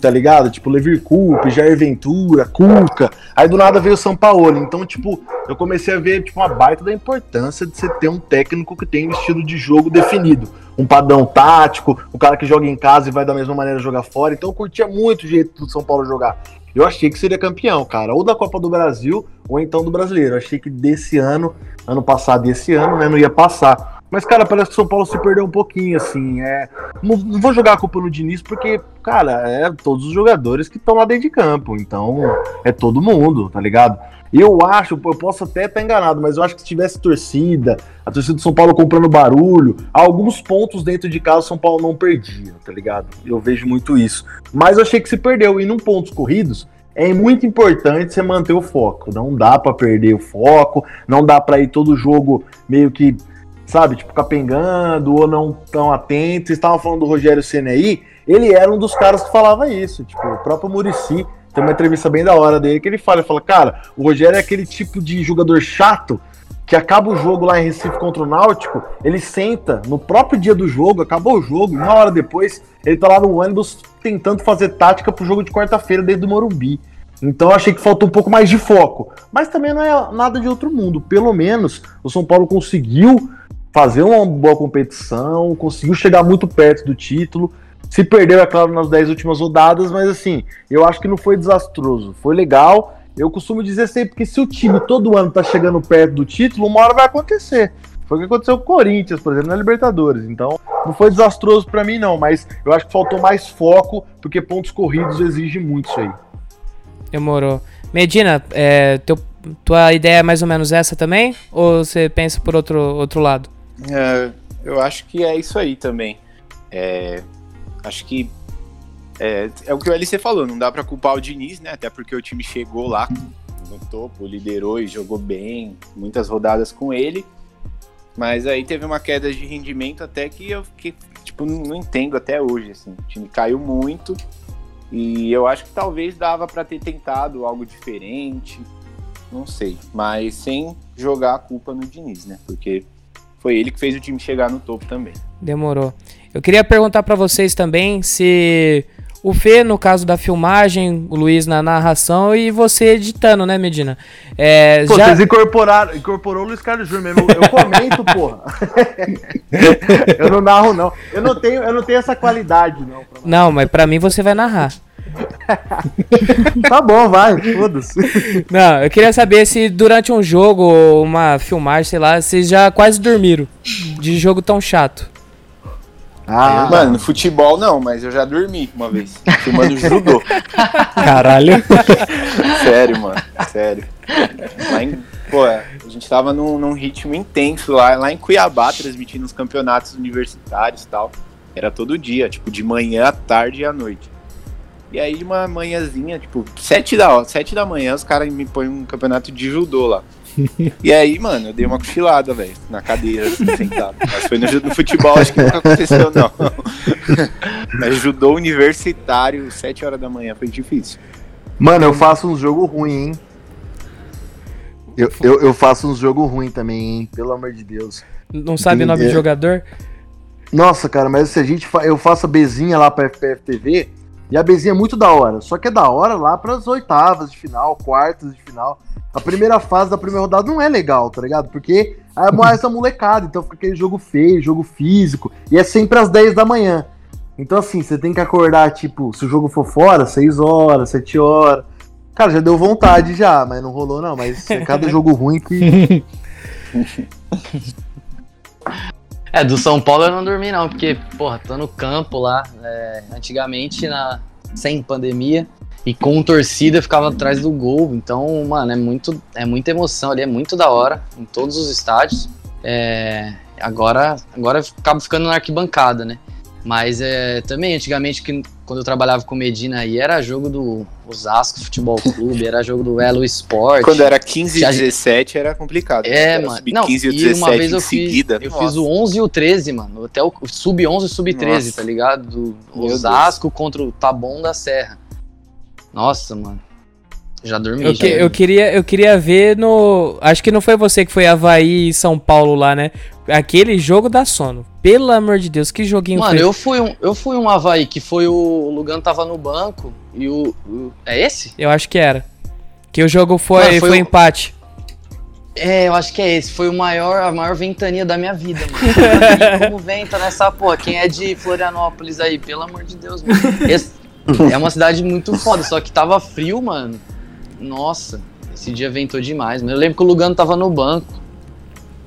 tá ligado? Tipo, Levir Coupe, Jair Ventura, Cuca. Aí do nada veio o São Paulo. Então, tipo, eu comecei a ver, tipo, uma baita da importância de você ter um técnico que tem um estilo de jogo definido um padrão tático, o cara que joga em casa e vai da mesma maneira jogar fora. Então eu curtia muito o jeito do São Paulo jogar. Eu achei que seria campeão, cara, ou da Copa do Brasil, ou então do Brasileiro. Eu achei que desse ano, ano passado e esse ano, né, não ia passar. Mas, cara, parece que o São Paulo se perdeu um pouquinho, assim. É... Não, não vou jogar a culpa no Diniz, porque, cara, é todos os jogadores que estão lá dentro de campo. Então, é todo mundo, tá ligado? Eu acho, eu posso até estar enganado, mas eu acho que se tivesse torcida, a torcida do São Paulo comprando barulho, alguns pontos dentro de casa o São Paulo não perdia, tá ligado? Eu vejo muito isso. Mas eu achei que se perdeu. E num pontos corridos, é muito importante você manter o foco. Não dá pra perder o foco, não dá pra ir todo jogo meio que, sabe, tipo, capengando ou não tão atento. Vocês estavam falando do Rogério Senna aí, ele era um dos caras que falava isso. Tipo, o próprio Murici tem uma entrevista bem da hora dele que ele fala, ele fala, cara, o Rogério é aquele tipo de jogador chato que acaba o jogo lá em Recife contra o Náutico, ele senta no próprio dia do jogo, acabou o jogo, uma hora depois, ele tá lá no ônibus tentando fazer tática pro jogo de quarta-feira desde o Morumbi. Então eu achei que faltou um pouco mais de foco. Mas também não é nada de outro mundo. Pelo menos o São Paulo conseguiu fazer uma boa competição, conseguiu chegar muito perto do título. Se perdeu, é claro, nas 10 últimas rodadas, mas assim, eu acho que não foi desastroso. Foi legal. Eu costumo dizer sempre que se o time todo ano tá chegando perto do título, uma hora vai acontecer. Foi o que aconteceu com o Corinthians, por exemplo, na Libertadores. Então, não foi desastroso para mim, não, mas eu acho que faltou mais foco, porque pontos corridos exigem muito isso aí. Demorou. Medina, é, teu, tua ideia é mais ou menos essa também? Ou você pensa por outro, outro lado? É, eu acho que é isso aí também. É, acho que é, é o que o LC falou, não dá pra culpar o Diniz, né? Até porque o time chegou lá no topo, liderou e jogou bem, muitas rodadas com ele. Mas aí teve uma queda de rendimento até que eu fiquei, tipo, não entendo até hoje, assim. O time caiu muito e eu acho que talvez dava pra ter tentado algo diferente, não sei. Mas sem jogar a culpa no Diniz, né? Porque foi ele que fez o time chegar no topo também. Demorou. Eu queria perguntar pra vocês também se o Fê, no caso da filmagem, o Luiz na narração e você editando, né, Medina? É, Pô, já... vocês incorporaram, incorporou o Luiz Carlos Júnior mesmo. Eu comento, porra. eu não narro, não. Eu não tenho, eu não tenho essa qualidade, não. Não, mas pra mim você vai narrar. Tá bom, vai, foda-se. Não, eu queria saber se durante um jogo ou uma filmagem, sei lá, vocês já quase dormiram de jogo tão chato. Ah, Mano, no futebol não, mas eu já dormi uma vez, filmando judô. Caralho. Sério, mano, sério. Lá em, pô, a gente tava num, num ritmo intenso lá, lá em Cuiabá, transmitindo os campeonatos universitários e tal. Era todo dia, tipo, de manhã, à tarde e à noite. E aí, de uma manhãzinha, tipo, sete da, sete da manhã, os caras me põem um campeonato de judô lá. E aí, mano, eu dei uma cochilada, velho, na cadeira, assim, sentado. Mas foi no, no futebol, acho que nunca aconteceu, não. Mas judô universitário, 7 horas da manhã, foi difícil. Mano, eu faço uns jogo ruim, hein? Eu, eu, eu faço uns jogo ruim também, hein? Pelo amor de Deus. Não sabe o nome do É. jogador? Nossa, cara, mas se a gente fa... eu faço a Bezinha lá pra FPF TV, e a Bezinha é muito da hora. Só que é da hora lá pras oitavas de final, quartas de final. A primeira fase da primeira rodada não é legal, tá ligado? Porque é mais essa molecada, então fica aquele jogo feio, jogo físico, e é sempre às 10 da manhã. Então, assim, você tem que acordar, tipo, se o jogo for fora, 6 horas, 7 horas. Cara, já deu vontade já, mas não rolou não. Mas é cada jogo ruim que. É, do São Paulo eu não dormi não, porque, porra, tô no campo lá, é, antigamente, na, sem pandemia, e com torcida eu ficava atrás do gol, então, mano, é muito, é muita emoção ali, é muito da hora, em todos os estádios, é, agora, agora eu acabo ficando na arquibancada, né, mas é, também, antigamente, que, quando eu trabalhava com Medina aí, era jogo do Osasco Futebol Clube, era jogo do Elo Esporte. Quando era 15 e Já- 17 era complicado. É, Era mano. Não, 15 e o e 17 uma vez eu fiz, seguida. eu nossa. fiz o 11 e o 13, mano. Até o sub-11 e sub-13, Nossa. tá ligado? Do Osasco contra o Taboão da Serra. Nossa, mano. Já dormi, Eu, já que- eu queria, eu queria ver no. Acho que não foi você que foi Havaí e São Paulo lá, né? Aquele jogo da sono. Pelo amor de Deus, que joguinho Mano, eu fui, um, eu fui um Havaí que foi o, o Lugano tava no banco e o, o- É esse? Eu acho que era. Que o jogo foi, Mano, foi, foi o- empate. É, eu acho que é esse. Foi o maior, a maior ventania da minha vida, mano. Como venta nessa porra? Quem é de Florianópolis aí? Pelo amor de Deus, mano. Esse- é uma cidade muito foda, só que tava frio, mano. Nossa, esse dia ventou demais. mano. Eu lembro que o Lugano tava no banco.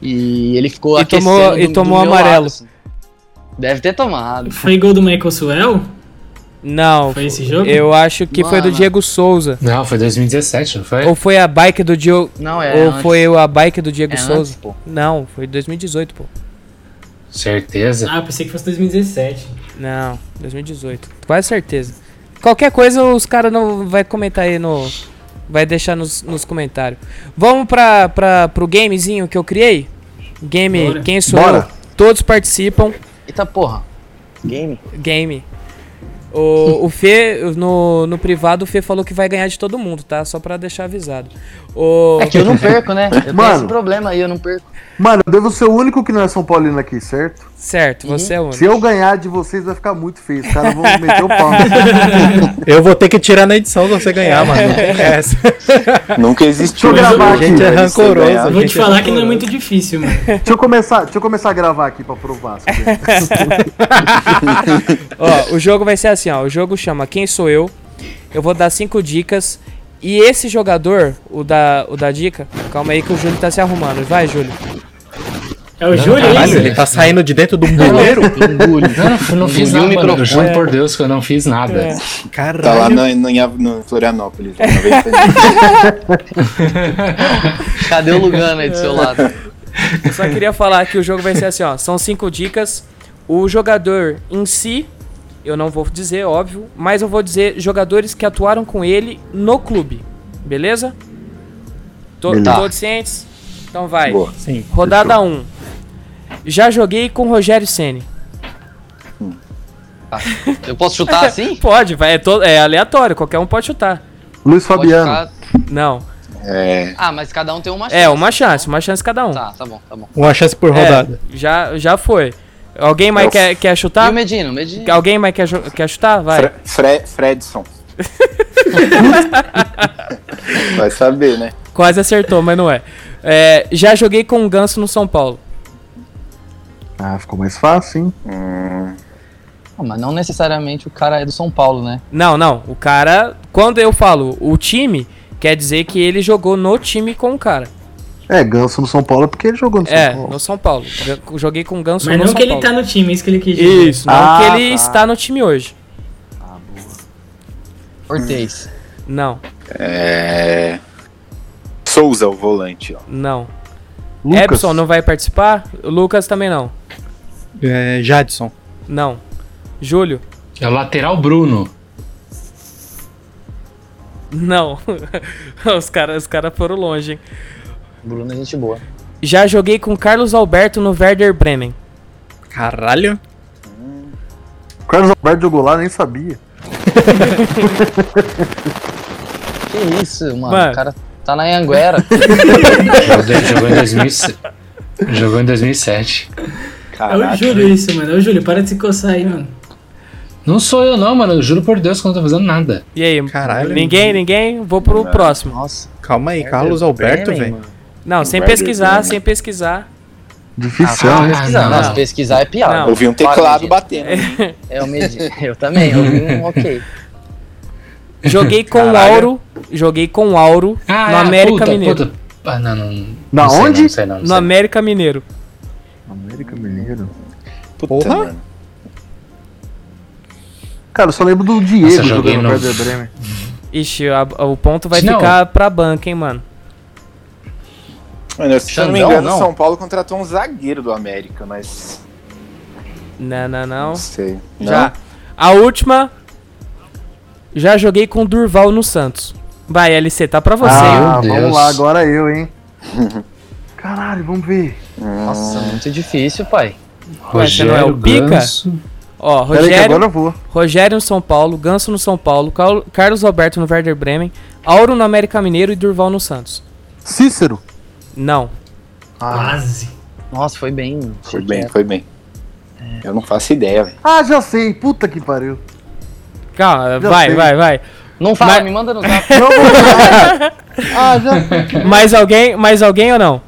E ele ficou E aquecendo tomou- do- e do tomou meu amarelo. lado, assim. Deve ter tomado. Foi gol do Michael Suel? Não. Foi esse jogo? Eu acho que foi do Mano. Diego Souza. Não, foi 2017, não foi? Ou foi a bike do Diego. Não, é Ou antes. foi a bike do Diego É Souza. antes, pô. Não, foi 2018, pô. Certeza. Ah, eu pensei que fosse 2017. Não, 2018. Quase certeza. Qualquer coisa os caras não vai comentar aí no. Vai deixar nos, nos comentários. Vamos pra, pra, pro gamezinho que eu criei? Game, Bora. quem sou Bora. eu? Todos participam. Eita porra. Game? Game. O, o Fê, no, no privado, o Fê falou que vai ganhar de todo mundo, tá? Só pra deixar avisado. O, É que eu não perco, né? Eu tenho Mano. esse problema aí, eu não perco. Mano, eu devo ser o único que não é São Paulino aqui, certo? Certo, você é o único. Se eu ganhar de vocês, vai ficar muito feio. Os caras vão meter o pau. Eu vou ter que tirar na edição se você ganhar, mano. Tem essa. Nunca existiu. Deixa eu gravar isso, aqui. Gente, é velho, se eu rancoroso. ganhar. Eu vou te gente, é falar que não é muito difícil, mano. Deixa eu começar, deixa eu começar a gravar aqui pra provar. Ó, o jogo vai ser assim, ó. O jogo chama Quem Sou Eu. Eu vou dar cinco dicas. E esse jogador, o da, o da dica, calma aí que o Júlio tá se arrumando. Vai, Júlio. É o Júlio, Caralho, isso? ele tá saindo de dentro do buleiro? Engulho. Não, não, eu não fiz nada, mano. microfone. Juro por Deus que eu não fiz nada. É. Caralho. Tá lá no, no, no Florianópolis. ventania. Cadê o Lugano aí do seu lado? Eu só queria falar que o jogo vai ser assim, ó. São cinco dicas. O jogador em si, eu não vou dizer, óbvio, mas eu vou dizer jogadores que atuaram com ele no clube. Beleza? To Beleza. Todos cientes? Então vai. Boa. Sim. Rodada 1. Um. Já joguei com Rogério Ceni. Eu posso chutar assim? Pode, vai, é, to- é aleatório, qualquer um pode chutar. Luiz Fabiano. Não. É, Ah, mas cada um tem uma chance. É, uma chance, uma chance cada um. Tá, tá bom, tá bom. Uma chance por É, rodada. já, já foi. Alguém mais quer, quer E chutar? o Medina? O Medina. Alguém mais quer, quer chutar? Vai. Fre Fre Fredson. Vai saber, né? Quase acertou, mas não é. É, Já joguei com o Ganso no São Paulo. Ah, ficou mais fácil, hein? Ah, mas não necessariamente o cara é do São Paulo, né? Não, não. O cara. Quando eu falo o time, quer dizer que ele jogou no time com o cara. É, Ganso no São Paulo é porque ele jogou no São É, Paulo. no São Paulo. Joguei com o Ganso Mas no não São que ele Paulo. tá no time, é isso que ele quis dizer. Isso, não Ah, que ele tá. está no time hoje. Ortez. Não, É... Souza, o volante, ó. não. Lucas. Epson não vai participar? O Lucas também não. É, Jadson. Não. Júlio? É o lateral Bruno. Não. os caras os cara foram longe, hein? Bruno é gente boa. Já joguei com Carlos Alberto no Werder Bremen. Caralho. Carlos Alberto jogou lá, nem sabia. Que isso, mano. Mano. O cara tá na Anguera. Jogou, em 2000, jogou em 2007. É o Caraca. Júlio isso, mano. É o Júlio, para de se coçar aí, mano. Não sou eu não, mano. Eu juro por Deus que eu não tô fazendo nada. E aí? Caralho. Ninguém, ninguém? Vou pro próximo. Nossa. Calma aí, Carlos Alberto, velho. Não, sem pesquisar, sem pesquisar. Difícil, Ah, né? pesquisar. não. Nossa, pesquisar é piada. Não. Ouvi um teclado batendo. É, eu, medi... eu também, eu vi um ok. Joguei com o Caralho. Auro. Joguei com o Auro Ah, no é, América puta, Mineiro. puta. Ah, não, não. Na não sei onde? Não, sei não, não No sei. América Mineiro. América Mineiro. Puta, Porra. mano. Cara, eu só lembro do Diego Nossa, jogando no Werder Bremen. Ixi, a- o ponto vai Não. ficar pra banca, hein, mano. Mano, se eu não me engano, não? São Paulo contratou um zagueiro do América, mas. Não, não, não. Não sei. Não? Já. A última. Já joguei com o Durval no Santos. Vai, LC, tá pra você. Ah, Meu vamos Deus. lá, agora eu, hein? Caralho, vamos ver. Nossa, muito difícil, pai. Ué, você não é o Pica? Ganso. Ó, aí Rogério, agora eu vou. Rogério no São Paulo, Ganso no São Paulo, Carlos Alberto no Werder Bremen, Auro no América Mineiro e Durval no Santos. Cícero. Não. Ah, Quase. Nossa, foi bem. Foi bem, foi bem. Eu não faço ideia, velho. ah, já sei. Puta que pariu. Calma, Já vai, sei. vai, vai. Não fala, Mas- me manda no zap. Ah, já sei. Mais alguém? Mais alguém ou não?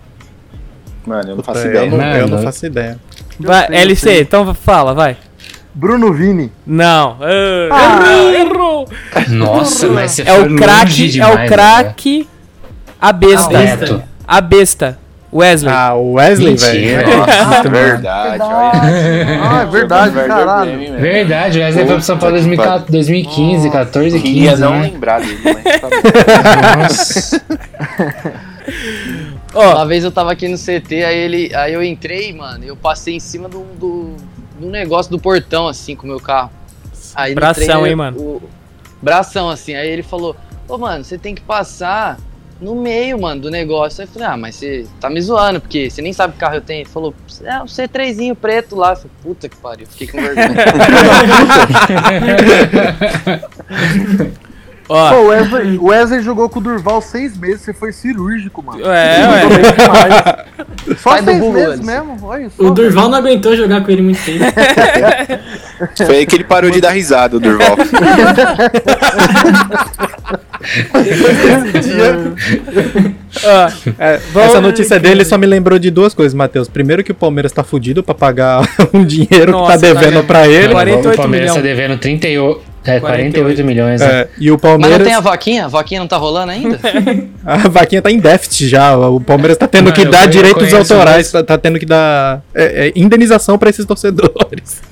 Mano, eu não faço Puta, ideia. eu, não, eu não faço ideia. Vai, sei, eu LC, sei. então fala, vai. Bruno Vini. Não. Ah. errou, errou. Nossa, mas você É foi o longe craque, é demais, o craque. A besta. A né? besta. A besta. Wesley. Ah, o Wesley, Mentira. velho. Nossa, verdade, olha. Ah, é verdade, caralho. Verdade, o Wesley foi pro São Paulo em Puta que 2014, 2015, 14, Queria 15, não né? lembrar dele, mas tá. Nossa. Ó, Uma vez eu tava aqui no CT, aí ele. Aí eu entrei, mano, e eu passei em cima do, do, do negócio do portão, assim, com o meu carro. Aí Bração, treino, hein, mano? o- bração, assim. Aí ele falou, ô mano, você tem que passar no meio, mano, do negócio. Aí eu falei, ah, mas você tá me zoando, porque você nem sabe que carro eu tenho. Ele falou, é um C3zinho preto lá. Eu falei, puta que pariu, fiquei com vergonha. ó. Pô, o Wesley, o Wesley jogou com o Durval seis meses. Você foi cirúrgico, mano. É, ué. Demais. Só Sai do seis Google, meses Alisson. mesmo. Olha só. O Durval não aguentou jogar com ele muito tempo. Foi aí que ele parou de dar risada, o Durval. ó. É, Vamos- essa notícia dele só me lembrou de duas coisas, Matheus. Primeiro que o Palmeiras tá fudido pra pagar um dinheiro Nossa, que tá devendo tá pra ele. 48 o Palmeiras milhões. tá devendo 38, é, 48, 48 milhões. né? É, e o mas Palmeiras. não tem a vaquinha? A vaquinha não tá rolando ainda? A vaquinha tá em déficit já. O Palmeiras tá tendo Mano, que dar direitos autorais, tá, tá tendo que dar é, é, indenização pra esses torcedores.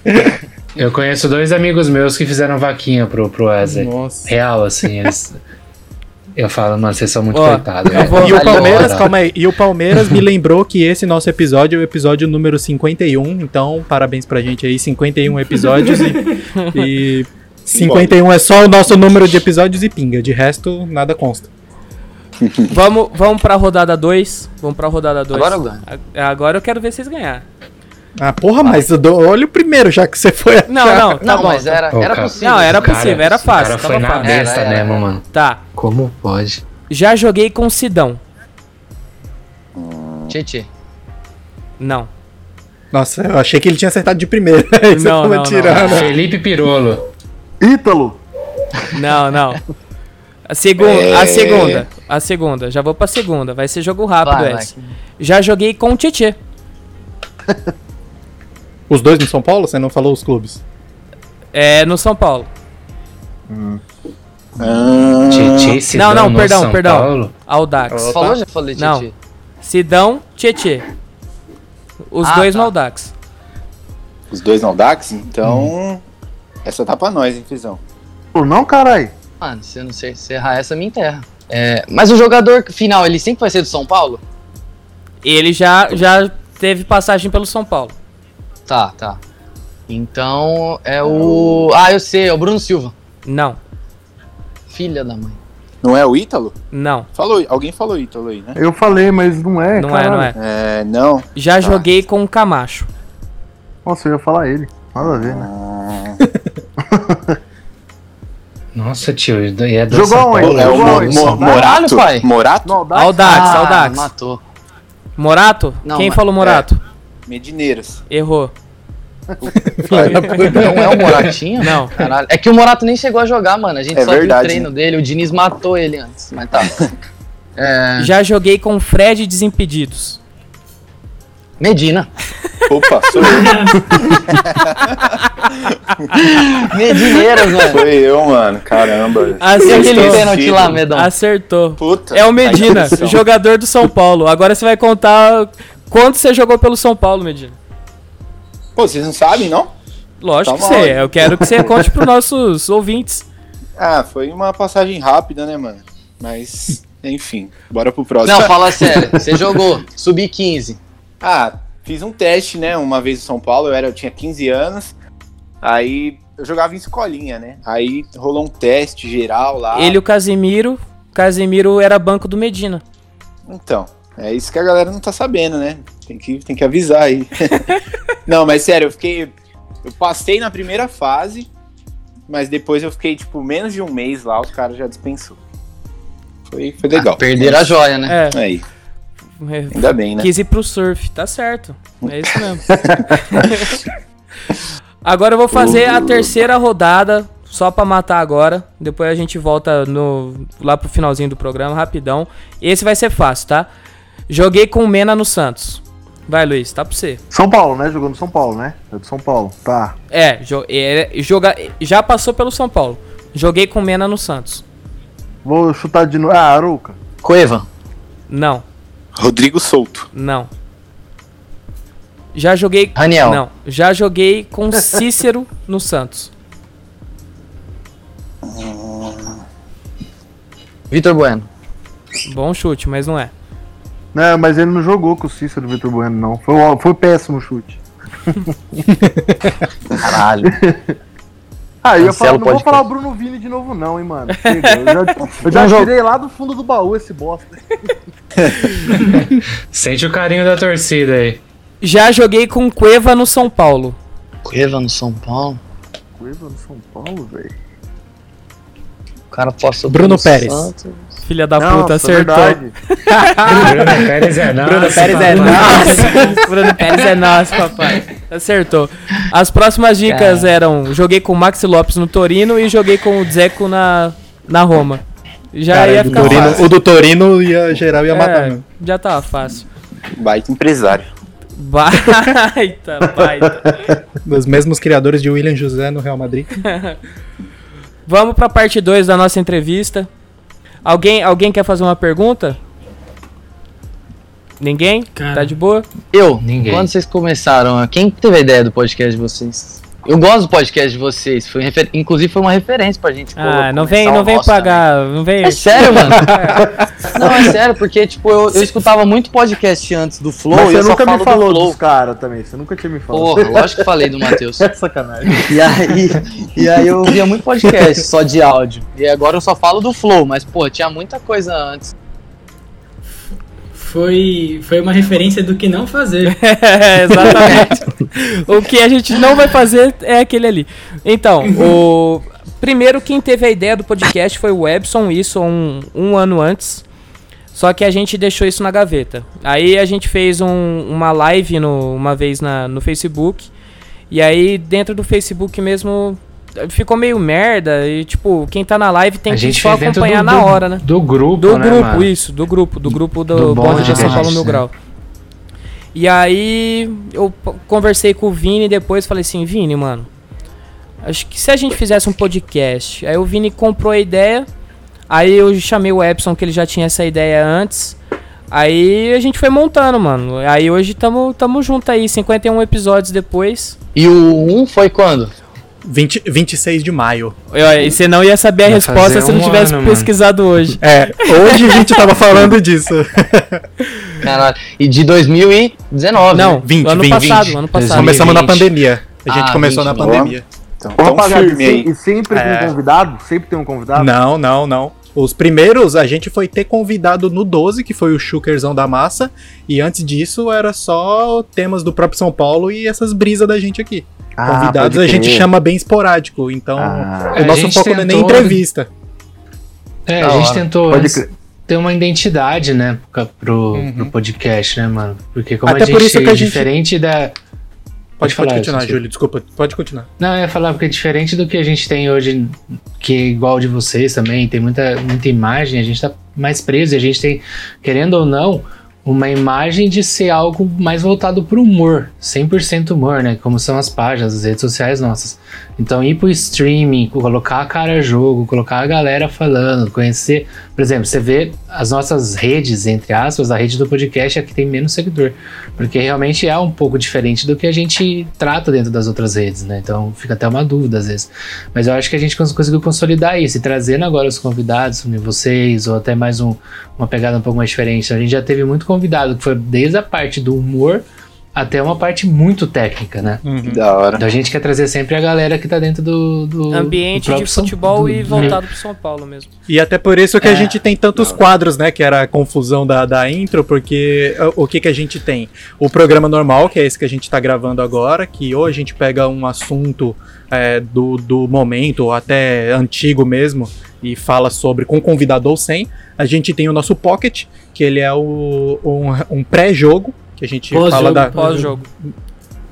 Eu conheço dois amigos meus que fizeram vaquinha pro, pro Wesley. Nossa. Real, assim, eles. Eu falo, mano, vocês são muito Ó, coitados. E o Palmeiras, calma aí, e o Palmeiras me lembrou que esse nosso episódio é o episódio número 51, então parabéns pra gente aí, 51 episódios e, e 51 é só o nosso número de episódios e pinga, de resto nada consta. Vamos, vamos pra rodada 2. Vamos pra rodada 2. Agora eu ganho. Agora eu quero ver vocês ganhar. Ah, porra, mas eu dou- olha o primeiro já que você foi achar. Não, não, tá não, bom. mas era, era possível. Não, era O cara- possível, era fácil, cara foi tava na fácil. besta Era, era, mesmo, era. mano. Tá. Como pode? Já joguei com Sidão. Tchê, Não. Nossa, eu achei que ele tinha acertado de primeira. Aí você Não, não, tirando. Felipe Pirolo. Ítalo. Não, não. A, segu É. a segunda. A segunda. Já vou pra segunda. Vai ser jogo rápido Vai, vai. esse. Já joguei com o Tietê. Os dois no São Paulo? Você não falou os clubes? É, no São Paulo. Ah, Tietê, Sidão não, não, no perdão, São perdão. Paulo. Audax. Você falou? Já falei, Não. Tchê. Sidão, Tietê. Os Ah, dois tá. no Audax. os dois não Dax? Então. Essa tá pra nós, hein, Fizão? Pô, não, caralho. Mano, se eu não sei se errar essa, me enterra. É, mas o jogador final, ele sempre vai ser do São Paulo? Ele já, já teve passagem pelo São Paulo. Tá, tá. Então é o. Ah, eu sei, é o Bruno Silva. Não. Filha da mãe. Não é o Ítalo? Não, Falou, alguém falou Ítalo aí, né? Eu falei, mas não é, não caralho. é, não é. É, não. Já Tá. joguei com o Camacho. Nossa, eu ia falar ele. Nada a ver, né? Nossa, tio, e é Jogou onde? É o Mo-? Mo- Morato? pai. Morato? No Audax? Audax, ah, Audax. matou. Morato? Não, Quem mas- falou Morato? Medineiras. Errou. Não é o Moratinho? Não. Caralho. É que o Morato nem chegou a jogar, mano. A gente É só viu verdade, o treino né? dele. O Diniz matou ele antes, mas tá. É, Já joguei com o Fred Desimpedidos. Medina. Opa, sou eu. Medineiras, mano. Foi eu, mano. Caramba. Acertou. aquele pênalti lá, Medão? Acertou. Puta. É o Medina, que emoção. jogador do São Paulo. Agora você vai contar quanto você jogou pelo São Paulo, Medina. Pô, vocês não sabem, não? Lógico Tá que você. Eu quero que você conte pros nossos ouvintes. Ah, foi uma passagem rápida, né, mano? Mas, enfim, bora pro próximo. Não, fala sério. Você jogou. Subi 15. Ah, fiz um teste, né, uma vez em São Paulo, eu, era, eu tinha 15 anos, aí eu jogava em escolinha, né? Aí rolou um teste geral lá. Ele e o Casimiro. Casimiro era banco do Medina. Então, é isso que a galera não tá sabendo, né? Tem que, tem que avisar aí. não, mas sério, eu fiquei. Eu passei na primeira fase, mas depois eu fiquei, tipo, menos de um mês lá, os caras já dispensou. Foi, foi legal. Ah, perderam a joia, né? É. Aí, ainda bem, né? Quis ir pro surf, tá certo. É isso mesmo. agora eu vou fazer a terceira rodada, só pra matar agora. Depois a gente volta no, lá pro finalzinho do programa, rapidão. Esse vai ser fácil, tá? Joguei com o Mena no Santos. Vai, Luiz, tá pra você. São Paulo, né? Jogou no São Paulo, né? É do São Paulo. Tá. É, jo é, joga já passou pelo São Paulo. Joguei com o Mena no Santos. Vou chutar de novo. Ah, Aruca. Cueva. Não, Rodrigo Souto. não. Já joguei. Raniel. Não, já joguei com Cícero no Santos. Vitor Bueno. Bom chute, mas não é. Não, mas ele não jogou com o Cícero Vitor Bueno, não. Foi, foi péssimo o chute. Caralho. Ah, eu ia falar, não vou falar o Bruno Vini de novo, não, hein, mano. Eu já, eu já tirei lá do fundo do baú esse bosta. Sente o carinho da torcida aí. Já joguei com Cueva no São Paulo. Cueva no São Paulo. Coisa no São Paulo, velho. O cara passou Bruno Pérez. Santos. Filha da Nossa, puta, acertou. verdade. Bruno Pérez é nosso. Bruno Pérez é nosso. Bruno Pérez é nosso, papai. Acertou. As próximas dicas Cara. eram: joguei com o Maxi Lopes no Torino e joguei com o Dzeko na, na Roma. Já Cara, ia ficar Torino- fácil. o do Torino ia geral ia matar. É, mesmo. já tava fácil. Baita empresário. Baita, baita. Dos mesmos criadores de William José no Real Madrid. Vamos pra parte 2 da nossa entrevista. Alguém, alguém quer fazer uma pergunta? Ninguém? Cara. Tá de boa? Eu, Ninguém. quando vocês começaram, quem teve a ideia do podcast de vocês? Eu gosto do podcast de vocês, foi refer... inclusive foi uma referência pra gente. Ah, não vem, não vem pagar, não vem. também. É sério, mano? não, é sério, porque tipo, eu, eu escutava muito podcast antes do Flow Mas e eu você só nunca falo me do falou Flow. dos caras também. Você nunca tinha me falado. Porra, lógico que falei do Matheus. É sacanagem. E aí, e aí eu via muito podcast só de áudio. E agora eu só falo do Flow, mas pô, tinha muita coisa antes. Foi, foi uma referência do que não fazer. É, exatamente. o que a gente não vai fazer é aquele ali. Então, o primeiro quem teve a ideia do podcast foi o Webson, isso um, um ano antes. Só que a gente deixou isso na gaveta. Aí a gente fez um- uma live no- uma vez na, no Facebook. E aí dentro do Facebook mesmo ficou meio merda. E tipo, quem tá na live tem a que gente só acompanhar do, na do- hora, né? Do grupo, Do né, grupo, mano? isso, do grupo, do grupo do, Do Bonde de São Paulo né? Mil Grau. E aí eu conversei com o Vini depois falei assim, Vini, mano, acho que se a gente fizesse um podcast, aí o Vini comprou a ideia, aí eu chamei o Epson que ele já tinha essa ideia antes. Aí a gente foi montando, mano. Aí hoje tamo, tamo junto aí, 51 episódios depois. E o 1 foi quando? 20, 26 de maio. E você não ia saber a Vai resposta se não um tivesse ano, mano. pesquisado hoje. É, hoje a gente tava falando disso. Caralho. E de 2019. Não, né? 20, ano 20, passado, 20. ano passado. Começamos na 2020. pandemia. A gente Ah, começou na 20, pandemia. Então, Ô, tão rapaziada, firme e, aí. e sempre É. com convidado? Sempre tem um convidado? Não, não, não. Os primeiros a gente foi ter convidado no 12, que foi o Chukerzão da massa, e antes disso era só temas do próprio São Paulo e essas brisas da gente aqui. Ah, Convidados a gente chama bem esporádico, então Ah, o A nosso gente foco não é nem entrevista. É, a gente tentou ter uma identidade, né, pro, Uhum. pro podcast, né, mano? Porque como Até a gente por isso que a é gente- diferente da. Pode, falar, pode continuar, Cecília. Júlio, desculpa, pode continuar. Não, eu ia falar porque é diferente do que a gente tem hoje, que é igual de vocês também, tem muita, muita imagem, a gente tá mais preso e a gente tem, querendo ou não, uma imagem de ser algo mais voltado pro humor, 100% humor, né? Como são as páginas, as redes sociais nossas. Então ir pro streaming, colocar a cara jogo, colocar a galera falando, conhecer. Por exemplo, você vê as nossas redes, entre aspas, a rede do podcast é que tem menos seguidor. Porque realmente é um pouco diferente do que a gente trata dentro das outras redes, né? Então fica até uma dúvida às vezes. Mas eu acho que a gente cons- conseguiu consolidar isso e trazendo agora os convidados, vocês, ou até mais um, uma pegada um pouco mais diferente. A gente já teve muito convidado, que foi desde a parte do humor até uma parte muito técnica, né? Que da hora. Então a gente quer trazer sempre a galera que tá dentro do, do Ambiente do de São- futebol do- e do- voltado pro São Paulo mesmo. E até por isso que É. a gente tem tantos quadros, né? Que era a confusão da, da intro, porque uh, o que, que a gente tem? O programa normal, que é esse que a gente tá gravando agora, que ou a gente pega um assunto é, do, do momento, ou até antigo mesmo, e fala sobre com convidado ou sem. A gente tem o nosso Pocket, que ele é o, um, um pré-jogo, que a gente Pós-jogo, fala da. Pós-jogo.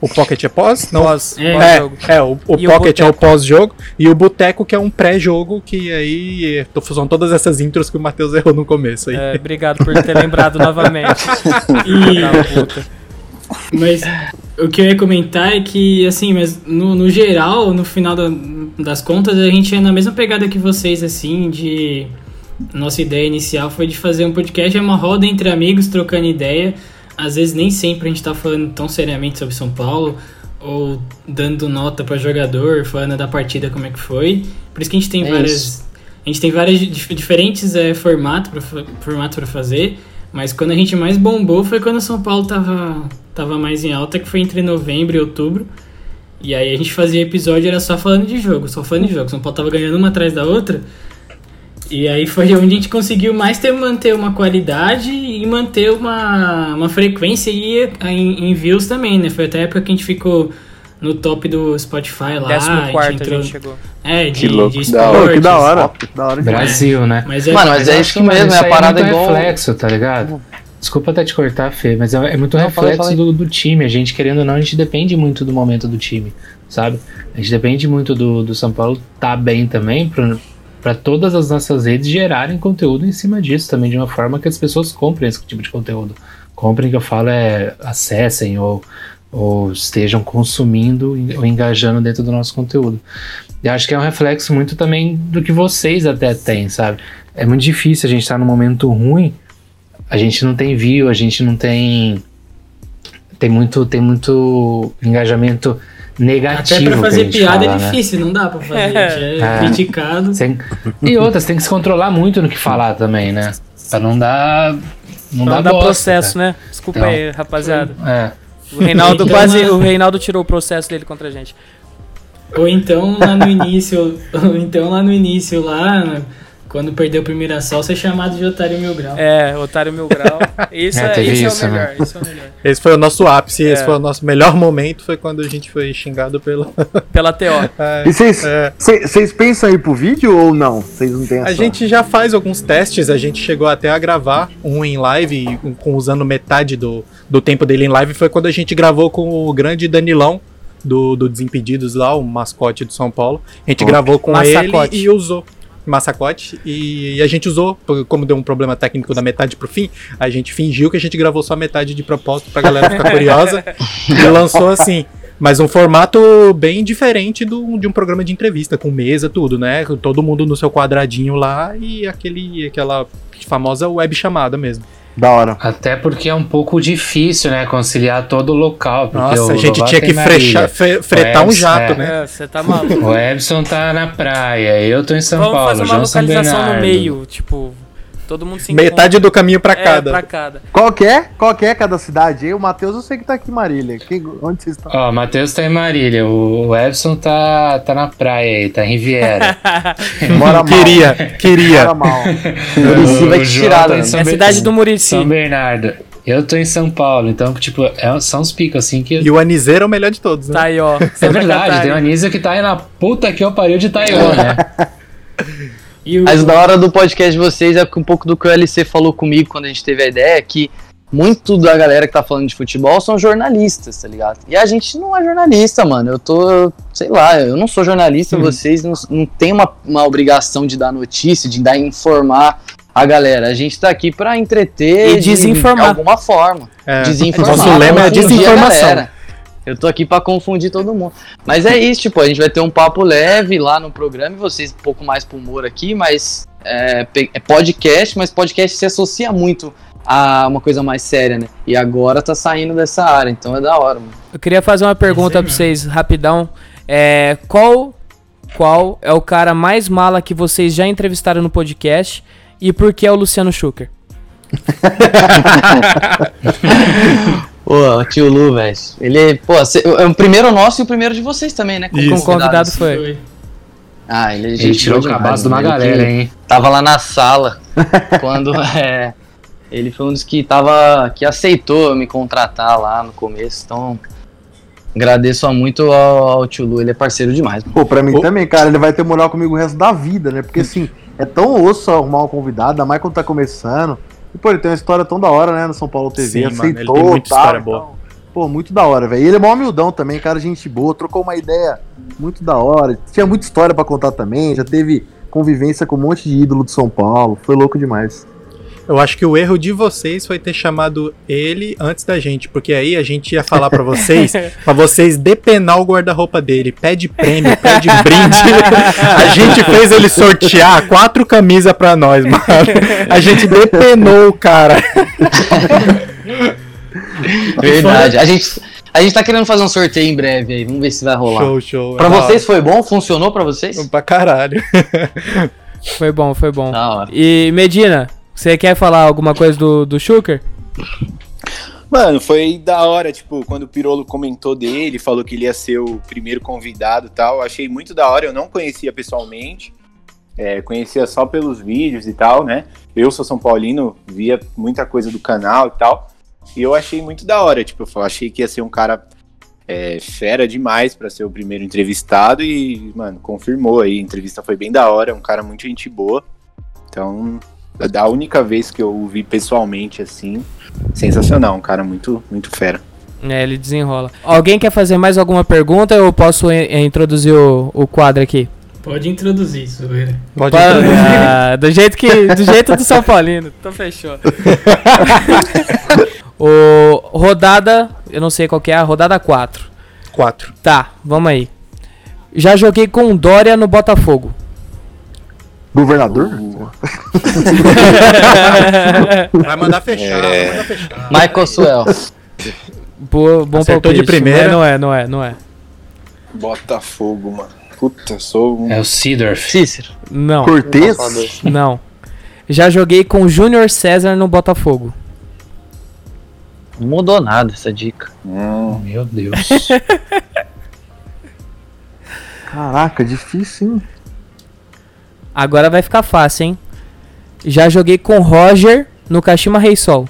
O Pocket é pós? Não, Pós, É. pós-jogo. é, é, o, o E o Pocket é o pós-jogo e o Boteco que é um pré-jogo, que aí tô fazendo todas essas intros que o Matheus errou no começo aí. É, obrigado por ter lembrado novamente. E-. Mas o que eu ia comentar é que, assim, mas no, no geral, no final da- das contas, a gente é na mesma pegada que vocês, assim, de. Nossa ideia inicial foi de fazer um podcast, é uma roda entre amigos trocando ideia. Às vezes nem sempre a gente tá falando tão seriamente sobre São Paulo, ou dando nota para jogador, falando da partida como é que foi. Por isso que a gente tem É várias. isso. A gente tem vários dif- diferentes é, formatos para formatos para fazer, mas quando a gente mais bombou foi quando São Paulo tava, tava mais em alta, que foi entre novembro e outubro. E aí a gente fazia episódio, era só falando de jogo, só falando de jogo. São Paulo tava ganhando uma atrás da outra. E aí foi onde a gente conseguiu mais ter, manter uma qualidade e manter uma, uma frequência e em, em views também, né? Foi até a época que a gente ficou no top do Spotify lá. Décimo a gente quarto a entrou- gente chegou. É, de, Que louco, de. Pô, que da hora. Da hora. Brasil, né? Mas é, Mano, mas é isso mesmo, é a aí parada muito igual. reflexo, tá ligado? Desculpa até te cortar, Fê, mas é, é muito Não, fala reflexo fala do, do time. A gente, querendo ou não, a gente depende muito do momento do time, sabe? A gente depende muito do, do São Paulo tá bem também pra, pra todas as nossas redes gerarem conteúdo em cima disso também, de uma forma que as pessoas comprem esse tipo de conteúdo. Comprem, que eu falo, é acessem ou, ou estejam consumindo ou engajando dentro do nosso conteúdo. E acho que é um reflexo muito também do que vocês até têm, sabe? É muito difícil a gente estar num momento ruim, a gente não tem view, a gente não tem tem muito tem muito engajamento negativo. Até pra que a fazer gente piada fala, é né? difícil, não dá pra fazer. É. É, É. criticado. Sem- E outras, tem que se controlar muito no que falar também, né? Pra não dar. Não, Não dar dá bosta, processo, né? Desculpa Então. aí, rapaziada. cara. É. O Reinaldo Então, quase. né? O Reinaldo tirou o processo dele contra a gente. Ou então lá no início, ou então lá no início, lá, quando perdeu o primeiro assalto, ser chamado de otário mil grau. É, Otário Mil Grau. Isso É, é, isso isso, é o né? melhor. Isso é o melhor. Esse foi o nosso ápice, É. esse foi o nosso melhor momento, foi quando a gente foi xingado pelo. Pela TO. É, E vocês é. pensam em ir pro vídeo ou não? Vocês não têm essa... A gente já faz alguns testes, a gente chegou até a gravar um em live, com, usando metade do, do tempo dele em live, foi quando a gente gravou com o grande Danilão, do, do Desimpedidos lá, o mascote do São Paulo. A gente Oh. gravou com ele e usou. Massacote, e a gente usou, porque como deu um problema técnico da metade pro fim, a gente fingiu que a gente gravou só a metade de propósito pra galera ficar curiosa e lançou assim. Mas um formato bem diferente do, de um programa de entrevista, com mesa, tudo, né? Todo mundo no seu quadradinho lá e aquele, aquela famosa web chamada mesmo. Da hora. Até porque é um pouco difícil, né? Conciliar todo o local. porque Nossa, o a gente tinha que frechar, fre- fretar um Webs, jato, é. né? É, você tá maluco. O Ebson tá na praia, eu tô em São Vamos Paulo, fazer uma João localização no meio, tipo. Todo mundo se Metade do caminho pra encontra. cada. É, pra cada. Qual que é? Qual que é cada cidade? aí? O Matheus eu sei que tá aqui em Marília. Quem- onde vocês estão? Ó, o Matheus tá em Marília, o o Edson tá, tá na praia aí, tá em Riviera. Mora mal. Queria, queria. Mora mal. Muricy vai O te tirar, tá em né? São É a cidade do Murici. São Bernardo. Eu tô em São Paulo, então, tipo, é- são os picos assim que. E o Aniseiro é o melhor de todos, né? Tá aí, ó. É verdade, tem uma Anísio que tá aí na puta que eu pariu de Taiwan, né? E o, Mas da hora do podcast de vocês é um pouco do que o LC falou comigo quando a gente teve a ideia é que muito da galera que tá falando de futebol são jornalistas, tá ligado? E a gente não é jornalista, mano. Eu tô, sei lá, eu não sou jornalista, vocês não, não tem uma, uma obrigação de dar notícia, de dar informar a galera. A gente tá aqui pra entreter E de- desinformar. de alguma forma. É. Desinformar. Nosso lema é desinformação. Eu tô aqui pra confundir todo mundo. Mas é isso, tipo, a gente vai ter um papo leve lá no programa e vocês um pouco mais pro humor aqui, mas é, é podcast, mas podcast se associa muito a uma coisa mais séria, né? E agora tá saindo dessa área, então é da hora, mano. Eu queria fazer uma pergunta pra vocês, rapidão. É, qual, qual é o cara mais mala que vocês já entrevistaram no podcast e por que é o Luciano Schucker? Pô, o tio Lu, velho. Ele, pô, é o primeiro nosso e o primeiro de vocês também, né? Como Isso. O convidado foi. foi. Ah, ele, é Ele tirou o cabaço de uma. Ele galera, hein? Tava lá na sala quando é, ele foi um dos que tava que aceitou me contratar lá no começo. Então agradeço muito ao, ao tio Lu, ele é parceiro demais. mano. Pô, pra mim Ô. também, cara, ele vai ter moral comigo o resto da vida, né? Porque assim, é tão osso arrumar um convidado, ainda mais quando tá começando. E, pô, ele tem uma história tão da hora, né, no São Paulo TV. Sim, mano, ele aceitou, tem muita tal, história então, boa. Pô, muito da hora, velho. E ele é mó humildão também, cara, gente boa, trocou uma ideia muito da hora. Tinha muita história pra contar também, já teve convivência com um monte de ídolo de São Paulo. Foi louco demais. Eu acho que o erro de vocês foi ter chamado ele antes da gente, porque aí a gente ia falar pra vocês, pra vocês depenar o guarda-roupa dele. Pede prêmio, pede brinde. A gente fez ele sortear quatro camisas pra nós, mano. A gente depenou o cara. Verdade. A gente, a gente tá querendo fazer um sorteio em breve aí, vamos ver se vai rolar. Show, show. Pra É vocês foi bom? Funcionou pra vocês? Pra caralho. Foi bom, foi bom. E Medina, você quer falar alguma coisa do, do Schucker? Mano, foi da hora, tipo, quando o Pirolo comentou dele, falou que ele ia ser o primeiro convidado e tal, achei muito da hora, eu não conhecia pessoalmente, é, conhecia só pelos vídeos e tal, né? Eu sou São Paulino, via muita coisa do canal e tal, e eu achei muito da hora, tipo, eu achei que ia ser um cara é, fera demais pra ser o primeiro entrevistado e, mano, confirmou aí, a entrevista foi bem da hora, um cara muito gente boa, então, da única vez que eu o vi pessoalmente, assim, sensacional, um cara muito, muito fera. É, ele desenrola. Alguém quer fazer mais alguma pergunta ou eu posso in- introduzir o, o quadro aqui? Pode introduzir, Silveira. Pode introduzir. Ah, do jeito que do jeito do São Paulino. Então fechou. o rodada, eu não sei qual que é, a rodada 4. Quatro. Tá, vamos aí. Já joguei com Dória no Botafogo. Governador? Vai mandar fechar, vai mandar fechar. Michael Suel. Boa, bom Acertou de palpite, primeira. Não é, não é, não é. Botafogo, mano. Puta, sou um. É o Seedorf. Cícero. Não, Cortez? não. Já joguei com Júnior César no Botafogo. Não mudou nada essa dica. Hum, Meu Deus. Caraca, difícil, hein? Agora vai ficar fácil, hein? Já joguei com Roger no Kashima Rei Sol.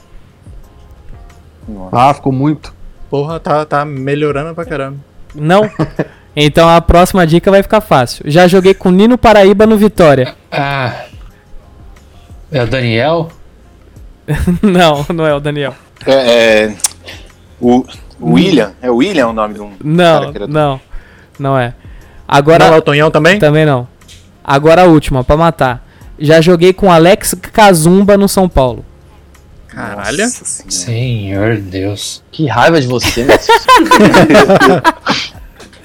Ah, ficou muito. Porra, tá, tá melhorando pra caramba. Não? Então a próxima dica vai ficar fácil. Já joguei com Nino Paraíba no Vitória. Ah. É o Daniel? não, não é o Daniel. É, é, o, o William, é o William o nome de um Não, cara que era do- não. Não é. Agora Não é o Tonhão também? também não. Agora a última pra matar. Já joguei com Alex Kazumba no São Paulo. Caralho. Nossa senhora. Senhor Deus. Que raiva de você, né?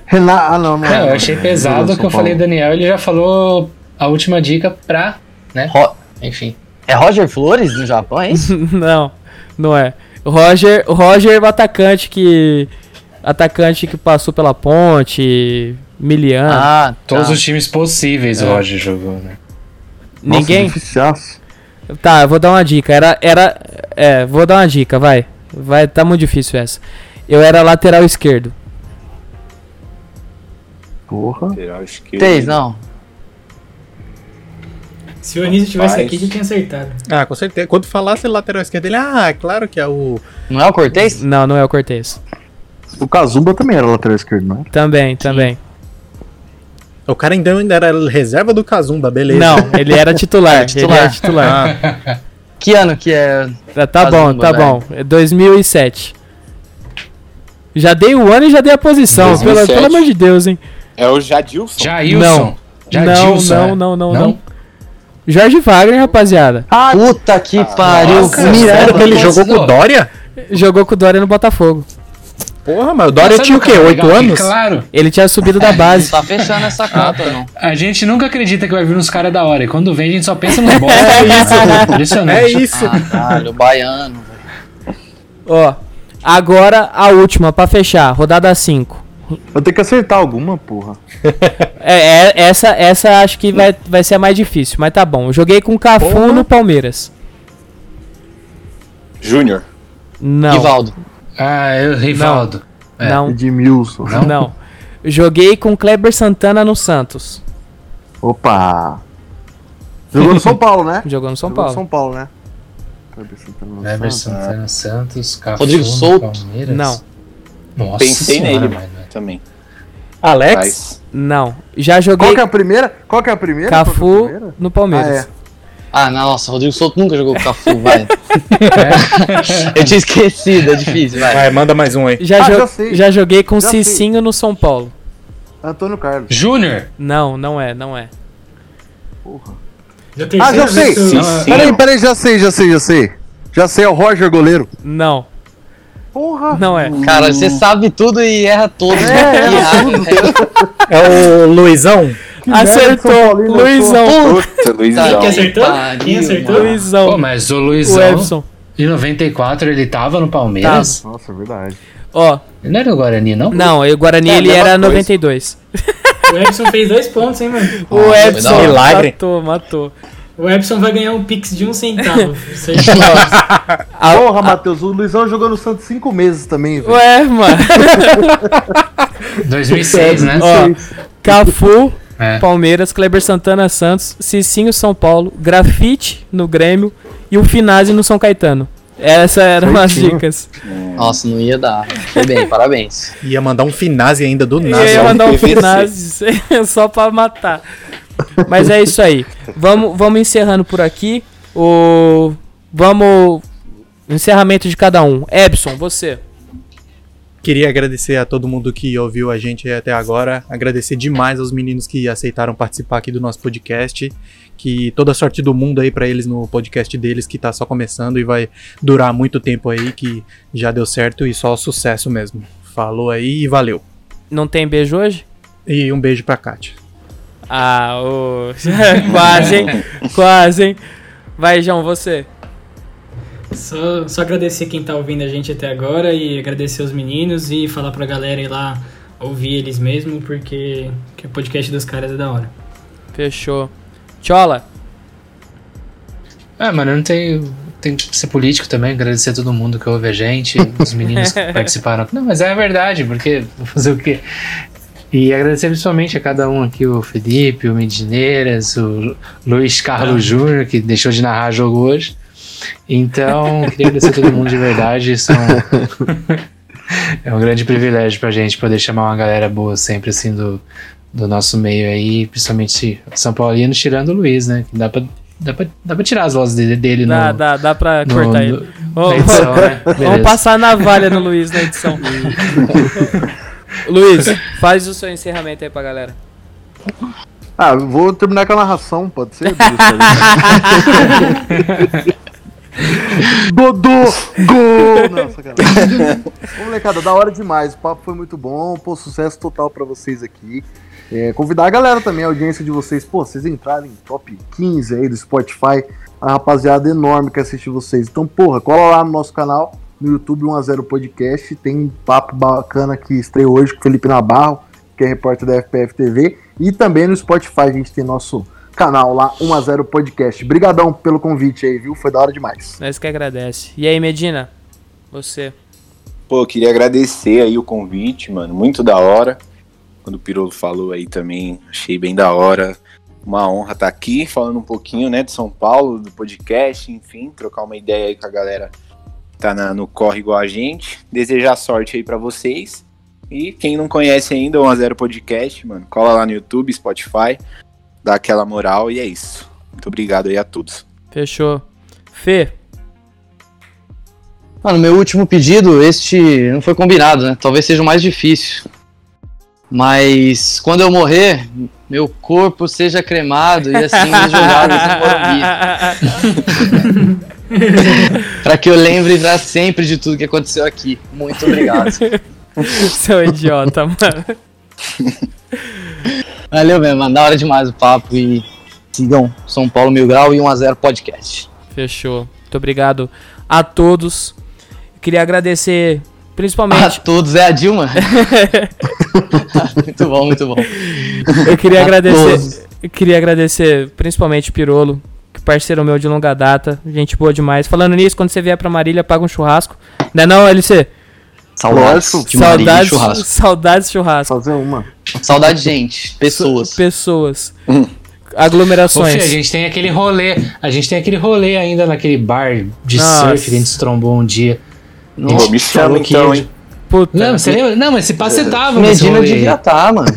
Renato. Ah, não, não. É, eu achei pesado que eu Paulo. falei Daniel, ele já falou a última dica pra, né? Ro- Enfim. É Roger Flores no Japão, é isso? não, não é. Roger, Roger, o atacante que atacante que passou pela ponte, Miliano. Ah, Todos tá. os times possíveis o Roger jogou, né? Nossa, Ninguém? dificiaço. Tá, eu vou dar uma dica. Era. era é, vou dar uma dica, vai. Vai, tá muito difícil essa. Eu era lateral esquerdo. Porra. Lateral esquerdo. Três, não. Se o Anísio tivesse aqui, já tinha acertado. Ah, com certeza. Quando falasse lateral esquerdo, ele, ah, é claro que é o. Não é o Cortez? Não, não é o Cortez. O Kazumba também era lateral esquerdo, não é? Também, também. O cara então ainda era reserva do Kazumba, beleza. Não, ele era titular. Era titular. Ele era titular. Ah, Que ano que é? Tá, tá bom, Kazumba, tá velho. bom. É 2007. Já dei o ano e já dei a posição. Pelo, 2007. pelo amor de Deus, hein? É o Jadilson. Jailson. Não. Jadilson, não, é. não, não, não, Jorge Wagner, rapaziada. Puta que pariu. nossa. Miranda, Nossa, ele jogou com o não. Dória? Jogou com o Dória no Botafogo. Porra, mas o Dória tinha o quê? é Oito anos? Claro. Ele tinha subido da Não base. tá fechando essa conta, não. A gente nunca acredita que vai vir uns caras da hora. E quando vem, a gente só pensa nos bosta. É isso. Impressionante. É isso. Caralho, baiano. Ó, agora a última, pra fechar. Rodada 5. Eu tenho que acertar alguma, porra. É, é, essa, essa acho que vai, vai ser a mais difícil, mas tá bom. Eu joguei com o Cafu Porra. no Palmeiras. Júnior. Não. Rivaldo. Ah, é o Rivaldo. É. Não, Edmilson. não. Joguei com Kleber Santana no Santos. Opa! Jogou no São Paulo, né? Jogou no São Jogou no Paulo. São Paulo, né? Kleber Santana no Kleber Santos. Santana Santos, Cafu Rodrigo no Souto. Palmeiras. Não, Nossa Pensei senhora, nele mano. também. Alex? Mas não. Já joguei Qual que é a primeira? Qual que é a primeira? Que é a Cafu primeira? no Palmeiras. Ah, Ah, nossa, Rodrigo Souto nunca jogou com o Cafu, vai. Eu tinha esquecido, é difícil, vai. Vai, manda mais um aí. Já, Ah, jo- já sei. já joguei com o Já sei. Cicinho no São Paulo. Antônio Carlos. Júnior. Não, não é, não é. Já Ah, já sei. Sim, sim. Peraí, peraí, já sei, já sei, já sei. Já sei, é o Roger goleiro. Não, Porra! não é. Cara, você sabe tudo e erra todos. É, né? E erra, É o Luizão? Acertou, Paulino, eu Luizão. Puta, Luizão. Tá, Quem acertou? pariu, Quem acertou? Luizão. Pô, mas o O Luizão, Edson. em 94, ele tava no Palmeiras? Nossa, é verdade. Ó, Ele não era o Guarani, não? não, o Guarani É, ele era coisa. 92. O Epson fez dois pontos, hein, mano? O Edson hora. Milagre. matou, matou. O Epson vai ganhar um pix de um centavo. Certo? A- Porra, Matheus, o Luizão jogou no Santos cinco meses também, velho. Ué, mano. 2006, né? Ó, Cafu, É. Palmeiras, Kleber Santana Santos, Cicinho São Paulo, Grafite no Grêmio e o Finazzi no São Caetano. Essas eram as Certinho. dicas. Nossa, não ia dar. Foi bem, parabéns. Ia mandar um finase ainda do Eu nada. ia mandar um. Finazzi só pra matar. Mas é isso aí. Vamos, vamos encerrando por aqui. O... Vamos. Encerramento de cada um. Ebson, você. Queria agradecer a todo mundo que ouviu a gente até agora. Agradecer demais aos meninos que aceitaram participar aqui do nosso podcast. Que toda a sorte do mundo aí pra eles no podcast deles, que tá só começando e vai durar muito tempo aí, que já deu certo e só sucesso mesmo. Falou aí e valeu. Não tem beijo hoje? E um beijo pra Kátia. Ah, ô. quase, hein? Quase, hein? Vai, João, você. Só, só agradecer quem tá ouvindo a gente até agora e agradecer os meninos e falar pra galera ir lá ouvir eles mesmo, porque que o podcast dos caras é da hora. Fechou. Chola. Ah, mano, eu não tenho. Tem que ser político também, agradecer a todo mundo que ouve a gente, os meninos que participaram. Não, mas é verdade, porque vou fazer o quê? E agradecer principalmente a cada um aqui, o Felipe, o Medineiras, o Luiz Carlos Júnior, que deixou de narrar jogo hoje. Então, queria agradecer a todo mundo de verdade. São... é um grande privilégio pra gente poder chamar uma galera boa sempre assim do, do nosso meio aí, principalmente São Paulino, tirando o Luiz, né? Dá pra, dá pra, dá pra tirar as vozes dele, dele Dá, no, dá, dá pra no- cortar no- ele. na Ô, edição, né? Vamos passar a navalha no Luiz na edição. Luiz, faz o seu encerramento aí pra galera. Ah, vou terminar com a narração, pode ser? Dodô! Gol! Não, molecada, da hora demais. O papo foi muito bom. Pô, sucesso total pra vocês aqui. É, convidar a galera também, a audiência de vocês. Pô, vocês entrarem em top 15 aí do Spotify. A rapaziada enorme que assiste vocês. Então, porra, cola lá no nosso canal, no YouTube 1x0 Podcast. Tem um papo bacana que estreou hoje com o Felipe Nabarro, que é repórter da FPF TV. E também no Spotify a gente tem nosso canal lá, 1x0 Podcast. Brigadão pelo convite aí, viu? Foi da hora demais. Nós que agradece. E aí, Medina? Você. Pô, eu queria agradecer aí o convite, mano. Muito da hora. Quando o Pirolo falou aí também, achei bem da hora. Uma honra estar aqui falando um pouquinho, né, de São Paulo, do podcast, enfim, trocar uma ideia aí com a galera que tá na- no corre igual a gente. Desejar sorte aí pra vocês. E quem não conhece ainda o 1x0 Podcast, mano, cola lá no YouTube, Spotify, dá aquela moral e é isso. Muito obrigado aí a todos. Fechou. Fê. Mano, meu último pedido, este não foi combinado, né? Talvez seja o mais difícil. Mas quando eu morrer, meu corpo seja cremado e assim jogado no Morumbi. pra que eu lembre pra sempre de tudo que aconteceu aqui. Muito obrigado. Seu idiota, mano. Valeu mesmo, mano. Da hora demais o papo e sigam São Paulo Mil Grau e 1x0 Podcast. Fechou. Muito obrigado a todos. Queria agradecer A principalmente. todos é a Dilma. muito bom, muito bom. Eu queria a agradecer. todos. Eu queria agradecer principalmente o Pirolo, que parceiro meu de longa data. Gente boa demais. Falando nisso, quando você vier pra Marília, paga um churrasco. Não é não, LC? Saudades Lógico. de e saudades, churrasco. saudades churrasco. Fazer uma. Saudade de gente, pessoas. Pessoas. Ô, Aglomerações. A gente tem aquele rolê. A gente tem aquele rolê ainda naquele bar de Nossa. surf que a gente se trombou um dia. A gente me chama então, hein? Puta. Não, você lembra? Não, mas se pá, você tava Medina devia estar, mano.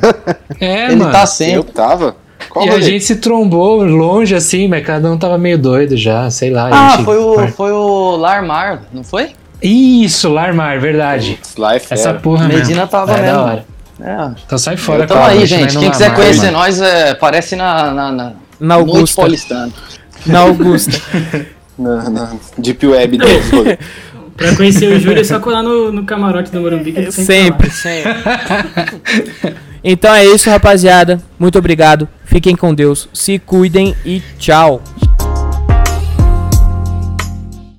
É, Ele mano. tá Eu sempre. tava? Qual E a rolê? gente se trombou longe assim, mas cada um tava meio doido já, sei lá. a Ah, gente- foi o, foi o Larmar, não foi? Isso, Larmar, verdade. Lá é. Essa porra Medina mesmo. tava é mesmo. da hora. É. Então sai fora, cara, aí, gente. Quem quiser Larmar, conhecer mano. nós, é, parece na, na, na Na Augusta. Paulistana. Na Augusta. Na, na Deep Web rolê. Pra conhecer o Júlio é só colar no, no camarote do Morumbi que ele sempre, sempre, sempre. Então é isso, rapaziada. Muito obrigado. Fiquem com Deus. Se cuidem e tchau.